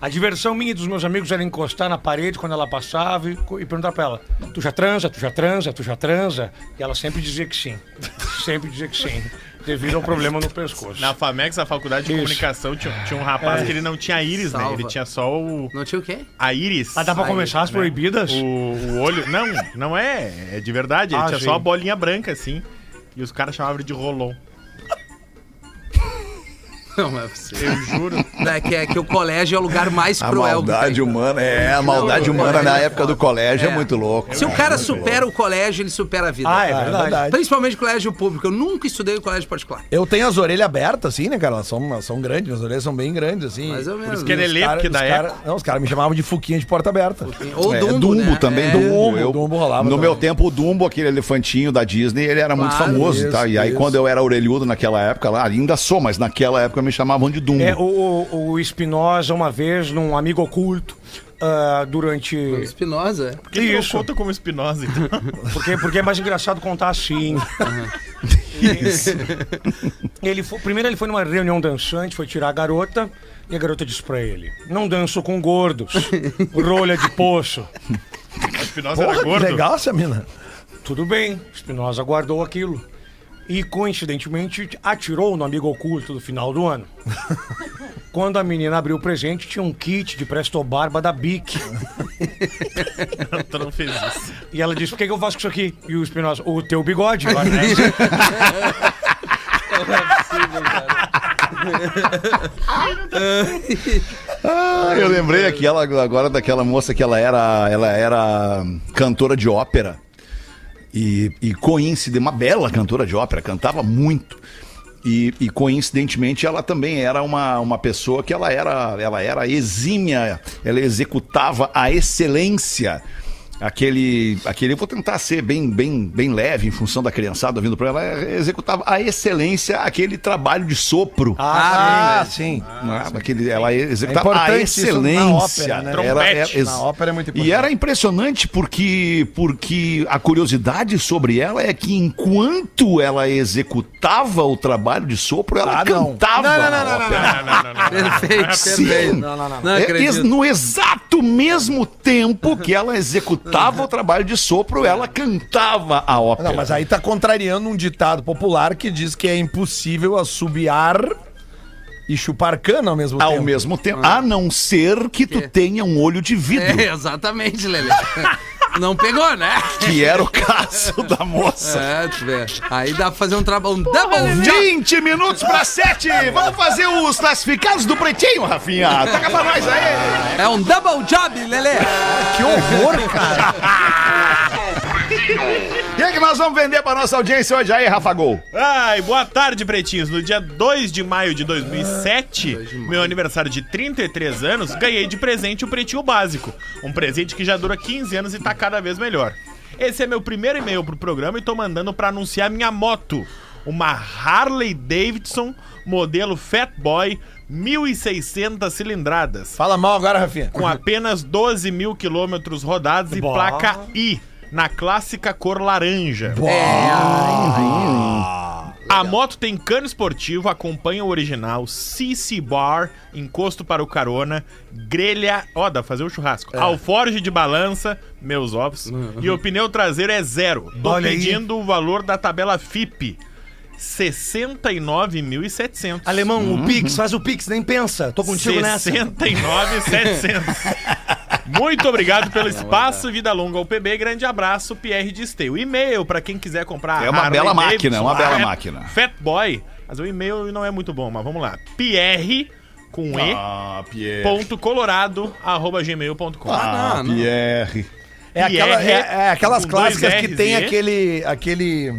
A diversão minha e dos meus amigos era encostar na parede quando ela passava e, co- e perguntar pra ela: Tu já transa, tu já transa, tu já transa? E ela sempre dizia que sim. [laughs] sempre dizia que sim. Devido ao problema no pescoço. Na FAMEX, a faculdade de Isso. comunicação, tinha, tinha um rapaz que ele não tinha íris, né? Salva. Ele tinha só o. Não tinha o quê? A íris. Ah, dá pra começar as né? proibidas? O, o olho. Não, não é. É de verdade. Ele Ah, tinha sim. só a bolinha branca, assim. E os caras chamavam ele de rolon. Não é possível. Eu juro. É que, é que o colégio é o lugar mais A cruel que maldade tem. humana, é, a maldade Não, humana é, na é época do colégio é, É. muito louco. Se o cara supera o colégio, ele supera a vida. Ah, é é verdade. Principalmente colégio público. Eu nunca estudei em colégio particular. Eu tenho as orelhas abertas, assim, né, cara? Elas são, elas são grandes, minhas orelhas são bem grandes, assim. Mais ou Por menos. isso que ele é Os lê, cara- porque da cara- época. Não, os caras me chamavam de fuquinha de porta aberta. Ou É, Dumbo, Dumbo né? também, É. Dumbo. Eu- Dumbo rolava no também. meu tempo, o Dumbo, aquele elefantinho da Disney, ele era muito Claro, famoso, tá? E aí, quando eu era orelhudo naquela época lá, ainda sou, mas naquela época me chamavam de Dumbo. É, o, o, Espinosa, uma vez, num amigo oculto, ah, durante. Espinosa. Por que tu não Isso. conta como espinosa, então? [laughs] Porque, porque é mais engraçado contar assim. [laughs] Isso. Ele foi- primeiro ele foi numa reunião dançante, foi tirar a garota, e a garota disse pra ele: Não danço com gordos, rolha de poço. A espinosa Porra, era que gordo. legal essa mina. Tudo bem, Espinosa guardou aquilo. E coincidentemente atirou no amigo oculto do final do ano. [laughs] Quando a menina abriu o presente, tinha um kit de Presto Barba da Bic. Tu não fez isso. E ela disse: Por que, que eu faço com isso aqui? E o Espinosa: O teu bigode. Né? [laughs] Ah, eu lembrei aquela, agora daquela moça que ela era, ela era cantora de ópera. E, e coincide, uma bela cantora de ópera, cantava muito. E, e, coincidentemente ela também era uma, uma pessoa que ela era, ela era exímia, ela executava a excelência. Aquele, aquele, eu vou tentar ser bem, bem, bem leve em função da criançada vindo para ela, ela executava a excelência, aquele trabalho de sopro. Ah, sim. Né? Aquele, ela executava É a importante isso na excelência. ópera, né? Ela é- ex- Na ópera é muito importante. E era impressionante porque, porque a curiosidade sobre ela é que enquanto ela executava o trabalho de sopro, ela Ah, não. cantava. Não, não, não, não, não, ópera. Não, não, não, não. Perfeito, Sim. perfeito. Não, não, não. Não ex- no exato mesmo tempo que ela executava o trabalho de sopro, ela cantava a ópera. Não, mas aí tá contrariando um ditado popular que diz que é impossível assobiar e chupar cana ao mesmo Ao tempo. mesmo tempo, a não ser que tu É. tenha um olho de vidro. É, exatamente, Lelê. [laughs] Não pegou, né? Que era o caso da moça. É, tu vê. Aí dá pra fazer um trabalho, um double job. 20 minutos pra 7. Vamos fazer os classificados do Pretinho, Rafinha. Taca pra nós aí. É um double job, Lelê. Que horror, cara. [laughs] O que, que nós vamos vender pra nossa audiência hoje aí, Rafa Gol? Ai, boa tarde, pretinhos. No dia 2 de maio de 2007, meu aniversário de 33 anos, ganhei de presente o Pretinho Básico. Um presente que já dura 15 anos e tá cada vez melhor. Esse é meu primeiro e-mail pro programa e tô mandando pra anunciar minha moto. Uma Harley Davidson, modelo Fat Boy, 1.600 cilindradas. Fala mal agora, Rafinha. Com apenas 12 mil quilômetros rodados e Bah. placa I, na clássica cor laranja. A moto tem cano esportivo, acompanha o original, CC Bar, encosto para o carona, grelha, ó, dá pra fazer um churrasco, alforge de balança, meus ovos, e o pneu traseiro é zero. Tô Olha aí. pedindo o valor da tabela FIP, 69.700. Alemão, o Pix, faz o Pix, nem pensa. Tô contigo nessa. 69,700. [laughs] Muito obrigado pelo [laughs] espaço, vida longa ao PB, grande abraço, Pierre de Esteio. E-mail pra quem quiser comprar É uma Harley bela máquina, Davidson, uma bela Fat- [laughs] máquina. Fat Boy, mas o e-mail não é muito bom, mas vamos lá. Pierre com e Ah, Pierre. ponto colorado arroba gmail.com. Ah, não, não. Pierre. É, aquela, é, é aquelas clássicas que tem aquele. aquele.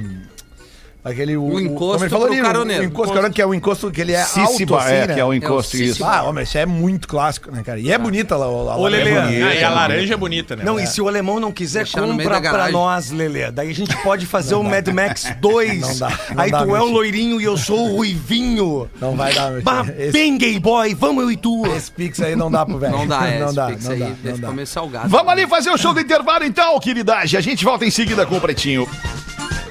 Aquele. O, O encosto como ele falou ali, o- caroneiro. O encosto, caroneiro, que é o encosto que ele é Cici alto, assim, é, né? que é o encosto, É o isso. Ah, homem, isso é muito clássico, né, cara? E é bonita lá. lá, Ô, lá Lelê. é Ah, bonita. e a laranja é bonita, né? Não, e se o alemão não quiser, Deixar compra pra nós, Lelê. Daí a gente pode fazer [laughs] o Mad Max 2. [laughs] Não dá, não Aí dá, tu é o loirinho e eu sou o ruivinho. Não vai dar, meu Bah. Esse, bem gay boy, vamos eu e tu. esse pix aí não dá pro velho. Não dá, [laughs] é. Não dá, não dá, deve não dá. Vamos ali fazer o show do intervalo então, queridagem. A gente volta em seguida com o Pretinho.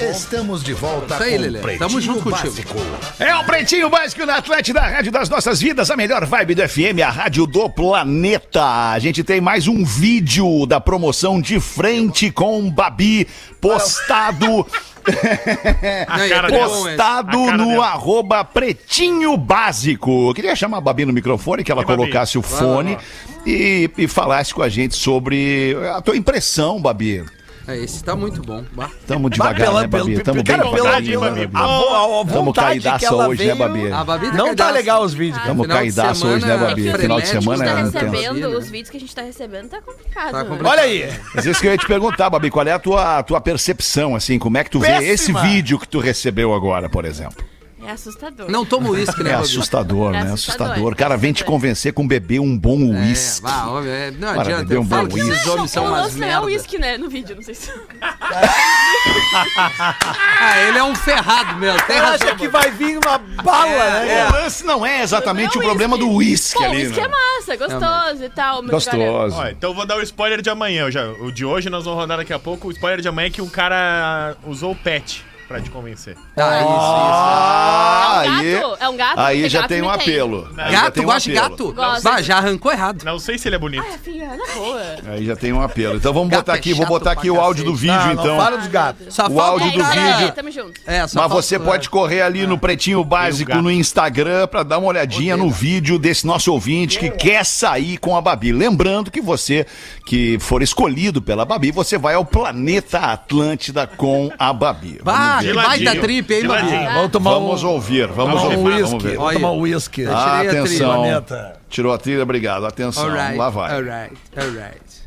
Estamos de volta Isso aí, com Lelê. o Pretinho Tamo junto contigo. Básico. É o Pretinho Básico na Atlântida, a rádio das nossas vidas, a melhor vibe do FM, a rádio do planeta. A gente tem mais um vídeo da promoção de frente com Babi postado. [laughs] É dela. postado no arroba Pretinho Básico. Eu queria chamar a Babi no microfone, que ela E, Babi? colocasse o fone e, e falasse com a gente sobre a tua impressão, Babi. É, esse tá muito bom. Bah. Tamo devagar, né, Babi? Tamo bem pela, devagarinho, pela, né, Babi? a, a Tamo caidaça hoje, né. Babi? A Babi tá Não tá caidaça. legal os vídeos. Tamo caidaço hoje, né, Babi? é Final de semana tá é né? recebendo, Né? os vídeos que a gente tá recebendo tá complicado. Tá né? complicado. Olha aí. Mas isso que eu ia te perguntar, Babi, qual é a tua, tua percepção, assim, como é que tu vê esse vídeo que tu recebeu agora, por exemplo? É assustador. Não toma uísque, né, É assustador, É né? assustador, Assustador. O cara vem te convencer com beber um bom É, uísque. vá, é, não Para, adianta. beber um bom que esses uísque. homens são o umas lance não é merda. o uísque, né? No vídeo, não sei se. [laughs] Ah, ele é um ferrado mesmo. Tem razão. acha que vai vir uma bala, né? O lance não é exatamente o Não é problema do uísque o ali, uísque né? é massa, é gostoso e tal. Gostoso. Ó, então eu vou dar o spoiler de amanhã. Já, o de hoje nós vamos rodar daqui a pouco. O spoiler de amanhã é que um cara usou o pet pra te convencer. Ah, Ah, É um aí, gato? É um gato? aí Porque já gato tem um me apelo. isso. Aí já Gato, tem um gosta de apelo. gato? Gosto. Bah, já arrancou errado. Não sei se ele é bonito. Ai, filha, na boa. Aí já tem um apelo. Então vamos Gato botar é aqui, vou chato botar aqui o áudio do cacete. vídeo, Não, então. não fala dos gatos. Só O falta áudio É do isso vídeo. tamo junto. É, só Mas falta- você pode correr ali no Pretinho Básico no Instagram pra dar uma olhadinha no vídeo desse nosso ouvinte que quer sair com a Babi. Lembrando que você que for escolhido pela Babi, você vai ao planeta Atlântida com a Babi. Bah, Vamos que baita trip, hein, Babi? Vamos tomar Vamos um, ouvir, vamos tomar um ouvir, vamos whisky. ver. Vamos tomar um whisky. tirei a trilha. Atenção. Planeta. Tirou a trilha, obrigado. Atenção, Alright, lá vai. alright, alright.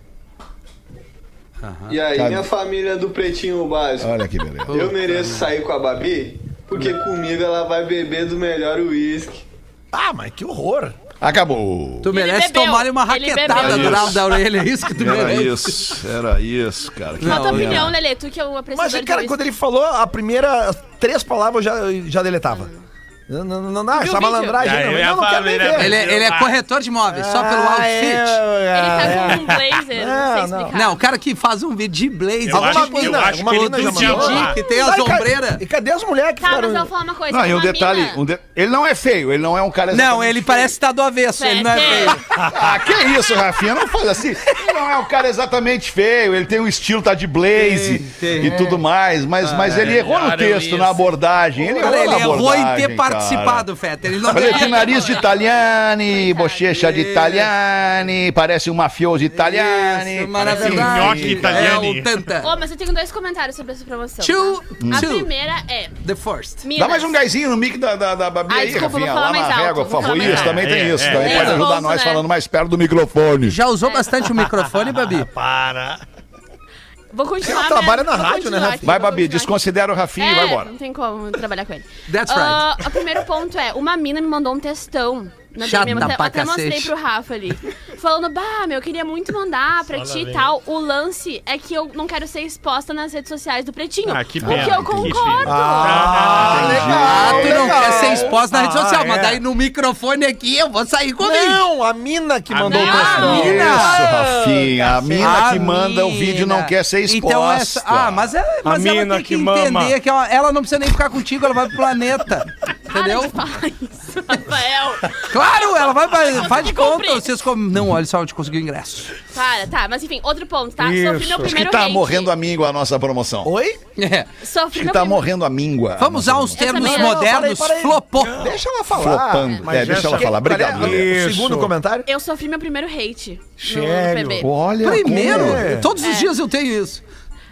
E aí, Cadê? minha família do Pretinho Básico, Olha que beleza. eu mereço sair com a Babi? Porque comigo ela vai beber do melhor uísque. Ah, mas que horror. Acabou. Tu merece bebeu, tomar uma raquetada lado da orelha, é isso que tu Era merece. isso, era isso, cara. Que Qual a tua opinião, Lelê? Tu que é o apreciador Mas, de cara, quando ele falou a primeira as três palavras, eu já, já deletava. Não, não, não, não, essa malandragem. Ah, não, eu eu não quero nem né, ver. Ele, é- ele é corretor de imóveis, só pelo Ah, outfit. é, Ele tá é. com um blazer, não, Não, sei explicar. Não, o cara que faz um vídeo de blazer. Alguma acho que- eu mina, alguma mina já mandou. Didi, que tem as e ombreiras. E cadê as mulheres que Tá, mas eu vou falar uma coisa. Não, e um detalhe, um ele não é feio, ele não é um cara Não, exatamente ele parece estar do avesso, ele não é feio. [laughs] Ah, que isso, Rafinha? Não faz assim. Ele não é um cara exatamente feio, ele tem um estilo, tá de blaze e tudo mais, mas, mas ele errou no texto, na abordagem. Ele errou ele na errou em abordagem, ter cara. Participar do Fetter. Ele não Olha aqui, nariz de italiani, bochecha de italiani, parece um mafioso italiani. Verdade. nhoque italiani. É Tanta. Ô, mas eu tenho dois comentários sobre essa promoção. Two, A two. primeira é. The first. Minas. Dá mais um gásinho no mic da, da, da Babi Ai, aí, desculpa, Rafinha, vou falar lá na régua, por favor. Isso, alto. também tem É, isso. é, Também é. pode ajudar nós né? falando mais perto do microfone. Já usou bastante o microfone, Babi? [laughs] Para. Vou continuar. Ela trabalha minha- na vou rádio, né, continuar Rafinha? aqui, Vai, vou Babi, continuar desconsidera o Rafinha e É, vai embora. Não tem como trabalhar com ele. That's Ah, o primeiro ponto é: uma mina me mandou um textão. Na Chata DM, até, pra até mostrei pro Rafa ali. Falando, bah, meu, eu queria muito mandar pra ti e tal. O lance é que eu não quero ser exposta nas redes sociais do Pretinho. Ah, que o pena, que eu que concordo. Ah, Ah, tu não legal. quer ser exposta na rede Ah, social, é. mas daí no microfone aqui eu vou sair comigo. Não, a mina que A mandou o. A mina. Isso, Rafinha. A mina A que manda o vídeo não quer ser exposta. Então essa, ah, mas, é, mas ela mina tem que, que entender mama. que ela, ela não precisa nem ficar contigo, ela vai pro planeta. [laughs] Entendeu? Para de falar isso, [laughs] Rafael. Claro, ela vai, vai faz de conta. cumprir. Vocês com... Não, olha só onde conseguiu o ingresso. Para, tá, mas enfim, outro ponto, tá? Sofri Isso. meu Acho Acho que primeiro tá hate. morrendo a míngua a nossa promoção. Oi? É. Sofri Acho que tá prim- morrendo a míngua. Vamos usar uns termos não. modernos. Para aí, para aí. Flopou. Deixa ela falar. Flopando. Mas É, deixa ela falar. Obrigado. É Isso. segundo comentário? Eu sofri meu primeiro hate. Sério? No PB. Olha. Primeiro, como- todos os É. dias eu tenho isso.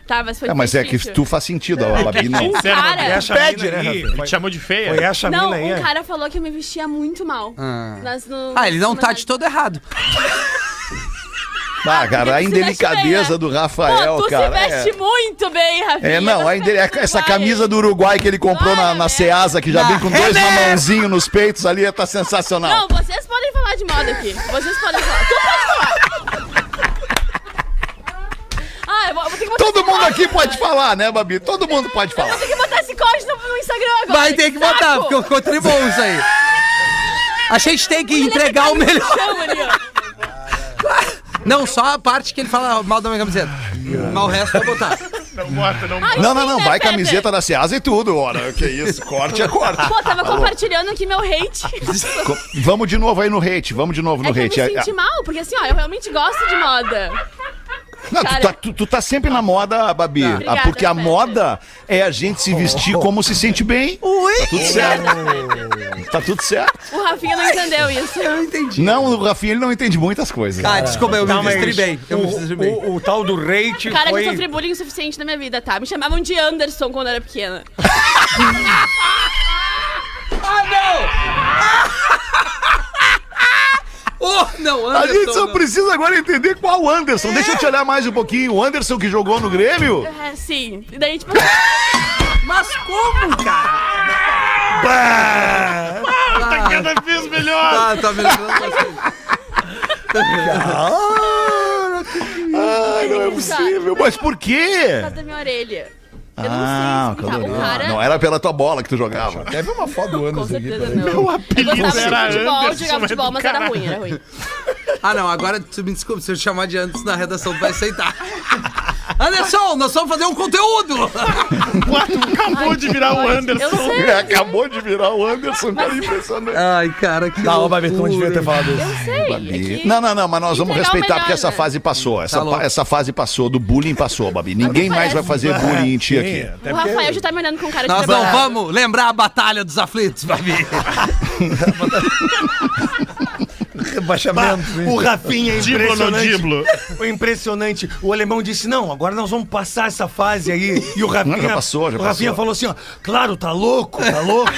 Tá, mas foi É, mas é que tu faz sentido, a Babi não. Um Sério, cara... Essa Pede, mina né, Rafa? Ele te chamou de feia? foi essa Não, mina aí. um é? cara falou que eu me vestia muito mal. Ah. Nas- no- Ah, ele não tá de todo errado. Ah, cara, a indelicadeza né? do Rafael, Pô, tu cara. se veste é. muito bem, Rafinha. É, não, a essa camisa do Uruguai que ele comprou na, né? Ceasa, que já Na vem com dois mamãozinhos nos peitos ali, tá sensacional. Não, vocês podem falar de moda aqui. Vocês podem falar. Tu pode falar. Ah, eu vou, eu vou ter que botar Todo mundo aqui pode falar, né, Babi? Todo mundo pode falar. Tem que botar esse corte no, no Instagram agora. Vai ter que saco. botar, porque ficou tribom isso aí. A gente tem que entregar o melhor. Chama ali, ó. Não, só a parte que ele fala mal da minha camiseta. Mas o resto eu vou botar. Não bota, não bota. Não, não, não, vai camiseta da Ceasa e tudo, ora. Que isso, corte é corte. Pô, tava compartilhando aqui meu hate. Vamos de novo aí no hate, vamos de novo no É que eu hate. me senti mal, porque assim, ó, eu realmente gosto de moda. Não, tu, Cara. tá, tu- tu tá sempre na moda, Babi. Ah, Obrigada, porque a moda é a gente se vestir como se sente bem. Ui! Tá tudo certo. Tá tudo certo. O Rafinha não entendeu isso. Eu entendi. Não, o Rafinha ele não entende muitas coisas. Ah, desculpa, eu Não, me bem. Eu me vestri o, bem. o, o tal do rate Cara, foi... eu sofri bullying o suficiente na minha vida, tá? Me chamavam de Anderson quando eu era pequena. Oh, [laughs] não, [laughs] A Anderson, gente só não. precisa agora entender qual Anderson. Deixa eu te olhar mais um pouquinho. O Anderson que jogou no Grêmio? É, sim. E daí, tipo, [laughs] Mas como, cara? Tá cada vez melhor. Ah, tá me lembrando bastante. Ai, não é possível. Mas por quê? por causa da minha orelha. Eu Ah, não sei explicar. O calorão. cara... Não era pela tua bola que tu jogava. Deve uma foto do Com Anderson aqui. não. Eu apelido gostava era de futebol, Anderson, jogava é futebol, mas era ruim, era ruim. Ah, não, agora tu me desculpa, se eu chamar de Anderson na redação, tu vai aceitar. [laughs] Anderson, nós vamos fazer um conteúdo! [laughs] Acabou de virar o Eu Anderson. sei, acabou de virar o Anderson, cara, impressionante. Ai, cara, que Não, Babi, tu não devia ter falado isso. eu sei. é que- Não, não, não, mas nós vamos respeitar melhor, porque essa fase passou. Essa, Tá pa- essa fase passou, do bullying passou, Babi. Ninguém mais vai fazer bullying em ti aqui. O Rafael já tá me olhando com cara de Nós não vamos lembrar a Batalha dos Aflitos, Babi. [laughs] [laughs] Rebaixamento. O Rafinha é Diblo impressionante. diblo. Foi impressionante. O alemão disse: não, agora nós vamos passar essa fase aí. E o Rafinha. Não, já passou, já o Rafinha passou. falou assim: ó, claro, tá louco, tá louco.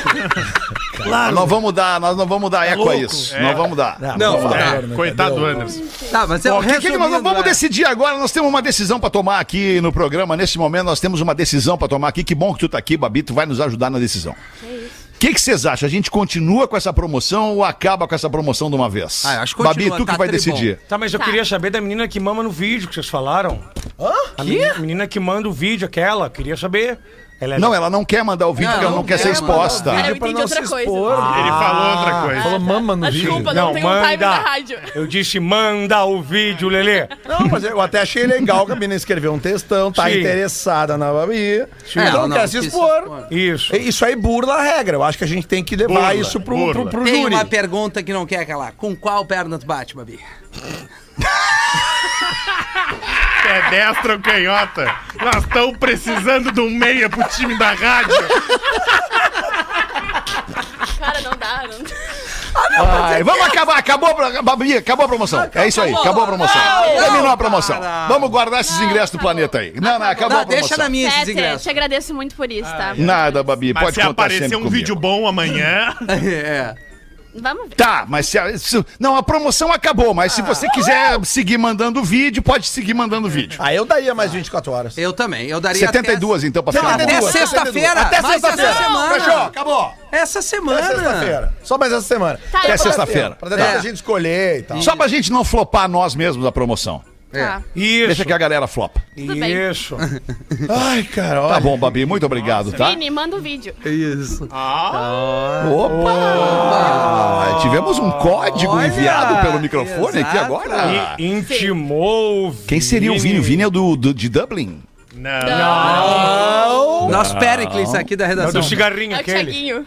[laughs] claro. Nós vamos dar, nós não vamos dar eco a louco? isso. Nós vamos dar. Não, por tá. Coitado do o- Anderson. Tá, mas é O que, que, nós vamos é- decidir agora? Nós temos uma decisão pra tomar aqui no programa. Nesse momento, nós temos uma decisão pra tomar aqui. Que bom que tu tá aqui, Babi. Tu vai nos ajudar na decisão. O que que vocês acham? A gente continua com essa promoção ou acaba com essa promoção de uma vez? Ah, eu acho que Babi, continua, tu que tá vai tribom. decidir. Tá, mas eu Tá. queria saber da menina que mama no vídeo que vocês falaram. Hã? A menina, menina que manda o vídeo, aquela. Queria saber. Ela é Não, ela não quer mandar o vídeo Não, porque ela não não quer ser quer exposta. Cara, eu pra entendi não outra se coisa. expor. Ele falou outra coisa. Falou mama no vídeo. Desculpa, não, Não, tem um time manda. rádio. Eu disse, manda o vídeo, Lelê. Não, mas eu até achei legal que a menina escreveu um textão, tá Sim. interessada na Babi. É, então não, quer se expor. Isso. Isso aí burla a regra. Eu acho que a gente tem que levar Burla, isso pro, burla. pro, pro Tem júri. uma pergunta que não quer calar. Com qual perna tu bate, Babi? [laughs] É destra ou canhota? Nós estamos precisando de um meia pro time da rádio. Ai, vamos acabar, acabou, a Babi, acabou a promoção. É isso aí, acabou a promoção. Terminou a promoção. Vamos guardar esses ingressos do planeta aí. Não, não, acabou Não, a promoção. deixa na minha esses Fetter, ingressos. te agradeço muito por isso, tá? Nada, Babi, Mas pode se contar aparecer sempre um comigo. vídeo bom amanhã. [laughs] É. Vamos ver. Tá, mas se, a- se- não, a promoção acabou, mas se você quiser seguir mandando vídeo, pode seguir mandando vídeo. Ah, eu daria mais 24 horas. Eu também. Eu daria 72 então pra Não, ficar até bom. sexta-feira. Até sexta-feira. semana. Fechou, acabou. Essa semana. Até sexta-feira. Só mais essa semana. Tá, Até eu vou- sexta-feira. Pra tentar É. a gente escolher e tal. Só pra gente não flopar nós mesmos a promoção. Tá. Isso. Deixa que a galera flopa. Tudo bem. Isso. [laughs] Ai, cara, olha. Tá bom, Babi, muito obrigado, tá? Vini, manda o vídeo. Isso. Opa! Tivemos um código Olha, enviado pelo microfone aqui exato. agora. E intimou o Quem seria o Vini? O Vini é do, do- de Dublin? Não. Nosso Pericles aqui da É redação. do cigarrinho É o aquele.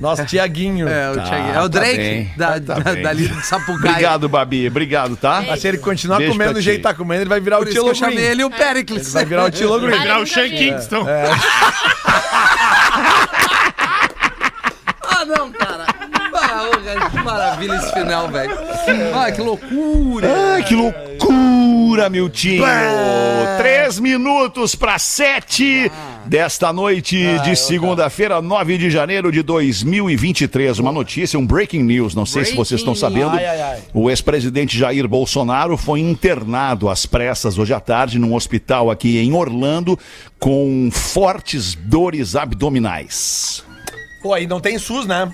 Nosso Tiaguinho. É, o, Tá, Thiaguinho. é tá o Drake bem. da, Tá da, dali de Sapucaia. Obrigado, Babi. Obrigado, tá? Mas se ele continuar Beijo comendo do jeito que tá comendo, ele vai virar Por o Tilo eu chamei Green. ele o Pericles. Vai virar o Tilo Green. Virar o vi. Kingston. Ah, não, cara. Ah, que maravilha esse final, velho. Ah, que loucura. Ai, que loucura, Miltinho! Três minutos para sete desta noite de segunda-feira, 9 de janeiro de 2023. Uma notícia, um breaking news. Não sei se vocês estão Breaking sabendo. Ai, ai, ai. O ex-presidente Jair Bolsonaro foi internado às pressas hoje à tarde num hospital aqui em Orlando com fortes dores abdominais. Pô, aí não tem SUS, né?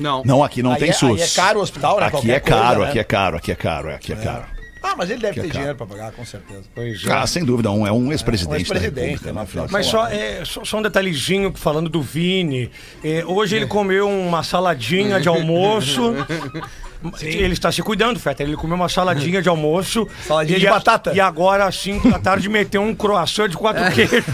Não. Não, aqui não Aí tem é- SUS. aí é caro o hospital, né? Aqui Qualquer é caro, coisa, né? aqui é caro, aqui é caro, aqui é caro. Ah, mas ele deve ter caro. dinheiro pra pagar, com certeza. Ah, sem dúvida, um, é um ex-presidente. Um ex-presidente, da República, né, né? Mas só, é, só, só um detalhezinho falando do Vini. É, hoje ele comeu uma saladinha de almoço. [laughs] Ele está se cuidando, Feta. Ele comeu uma saladinha de almoço. Saladinha E de a- batata. E agora, às 5 da tarde, meteu um croissant de quatro queijos. [laughs]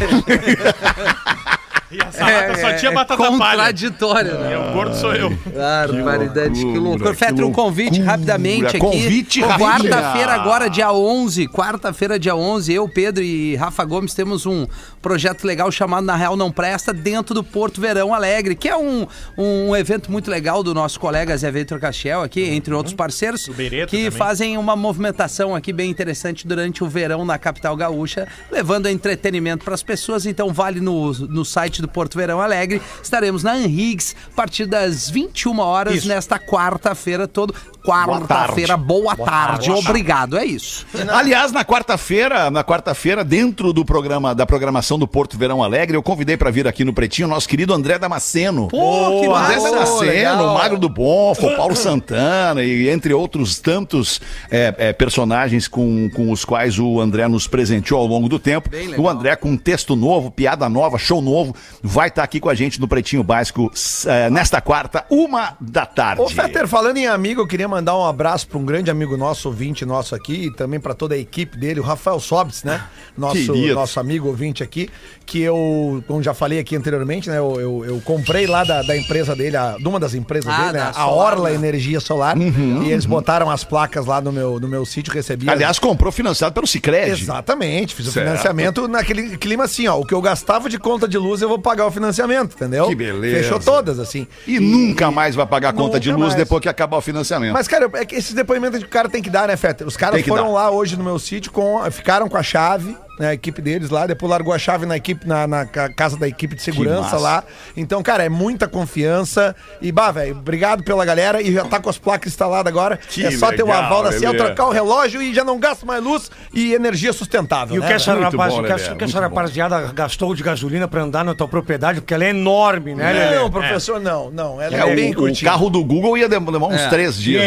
E a salada só tinha batata palha. Contraditório, né? É, o gordo sou eu. Barbaridade, que loucura, Fetra, um convite loucura. rapidamente aqui. Convite. Quarta-feira agora, dia 11. Quarta-feira, dia 11, eu, Pedro e Rafa Gomes temos um projeto legal chamado Na Real Não Presta dentro do Porto Verão Alegre, que é um, um evento muito legal do nosso colega Zé Vitor Castiel aqui, entre outros parceiros, que também. fazem uma movimentação aqui bem interessante durante o verão na capital gaúcha, levando entretenimento para as pessoas. Então vale no, no site do Porto Verão Alegre. Estaremos na Anrigs a partir das 21 horas nesta quarta-feira todo. Quarta-feira, boa, tarde. Obrigado, é isso. Aliás, na quarta-feira, na quarta-feira, dentro do programa da programação do Porto Verão Alegre, eu convidei para vir aqui no Pretinho o nosso querido André Damasceno. Pô, que O André massa. Damasceno, o Magro do Bonfo, o Paulo Santana e entre outros tantos é, é, personagens com, com os quais o André nos presenteou ao longo do tempo. O André com um texto novo, piada nova, show novo, vai estar aqui com a gente no Pretinho Básico é, nesta quarta, uma da tarde. Ô, Fetter, falando em amigo, eu queria mandar um abraço para um grande amigo nosso, ouvinte nosso aqui, e também para toda a equipe dele, o Rafael Sobis, né? Nosso, Querido. nosso amigo ouvinte aqui, que eu, como já falei aqui anteriormente, né? Eu, eu, eu comprei lá da, da empresa dele, a, de uma das empresas Ah, dele, né? A Orla né? Energia Solar. e eles botaram as placas lá no meu, no meu sítio, recebi. as- Aliás, comprou financiado pelo Cicred. Exatamente, fiz o Certo. financiamento naquele clima assim, ó. O que eu gastava de conta de luz, eu vou pagar o financiamento, entendeu? Que beleza. Fechou todas, assim. E, nunca mais vai pagar a conta de luz mais. depois que acabar o financiamento. Mas, cara, é que esses depoimentos que o cara tem que dar, né, Fetter? Os caras foram dar. lá hoje no meu sítio, com, ficaram com a chave, né, a equipe deles lá, depois largou a chave na equipe, na, na ca- casa da equipe de segurança lá. Então, cara, é muita confiança. E, bah, velho, obrigado pela galera. E já tá com as placas instaladas agora. Que é só ter o legal, aval da Ciel, trocar o relógio e já não gasta mais luz e energia sustentável. E o né, que essa, velho? Muito rapaz, bom, o que essa, que rapaziada gastou de gasolina pra andar na tua propriedade, porque ela é enorme, né, Lelê? Não, professor, não, não. Ela é, É, bem o, o carro do Google ia demorar uns É. três dias.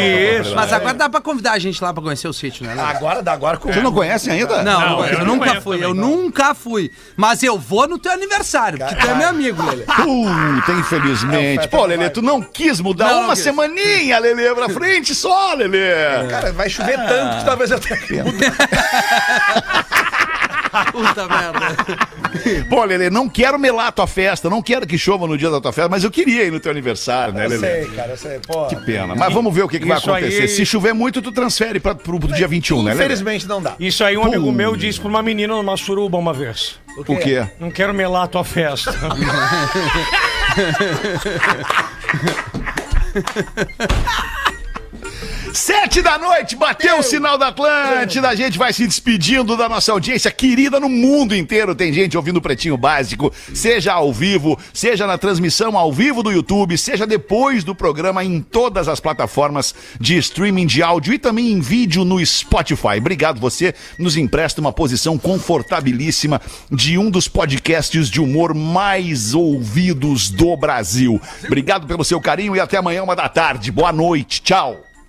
Isso. Mas agora dá pra convidar a gente lá pra conhecer o sítio, né? Agora dá, agora com Você não conhece ainda? Não, Não, eu, eu nunca conheço fui, eu não. nunca fui. Mas eu vou no teu aniversário, porque tu é meu amigo, Lelê. Puta, infelizmente. É, Pô, Lelê, tu não quis mudar Não, uma quis. semaninha, Lelê, pra frente só, Lelê. Cara, vai chover tanto que talvez eu tenha que [laughs] Puta merda. [laughs] Pô, Lelê, não quero melar a tua festa, não quero que chova no dia da tua festa, mas eu queria ir no teu aniversário, né, Eu Lelê? sei, cara, eu sei. Pô, Que pena. Mas vamos ver o que, que vai Isso aí- acontecer. Se chover muito, tu transfere pra, pro, pro dia 21, né, Lelê? Infelizmente não dá. Isso aí um amigo meu disse pra uma menina numa suruba uma vez. O quê? Não quero melar a tua festa. [laughs] [laughs] Sete da noite, bateu o sinal da Atlântida. A gente vai se despedindo da nossa audiência querida no mundo inteiro. Tem gente ouvindo o Pretinho Básico, seja ao vivo, seja na transmissão ao vivo do YouTube, seja depois do programa em todas as plataformas de streaming de áudio e também em vídeo no Spotify. Obrigado, você nos empresta uma posição confortabilíssima de um dos podcasts de humor mais ouvidos do Brasil. Obrigado pelo seu carinho e até amanhã, uma da tarde. Boa noite, tchau.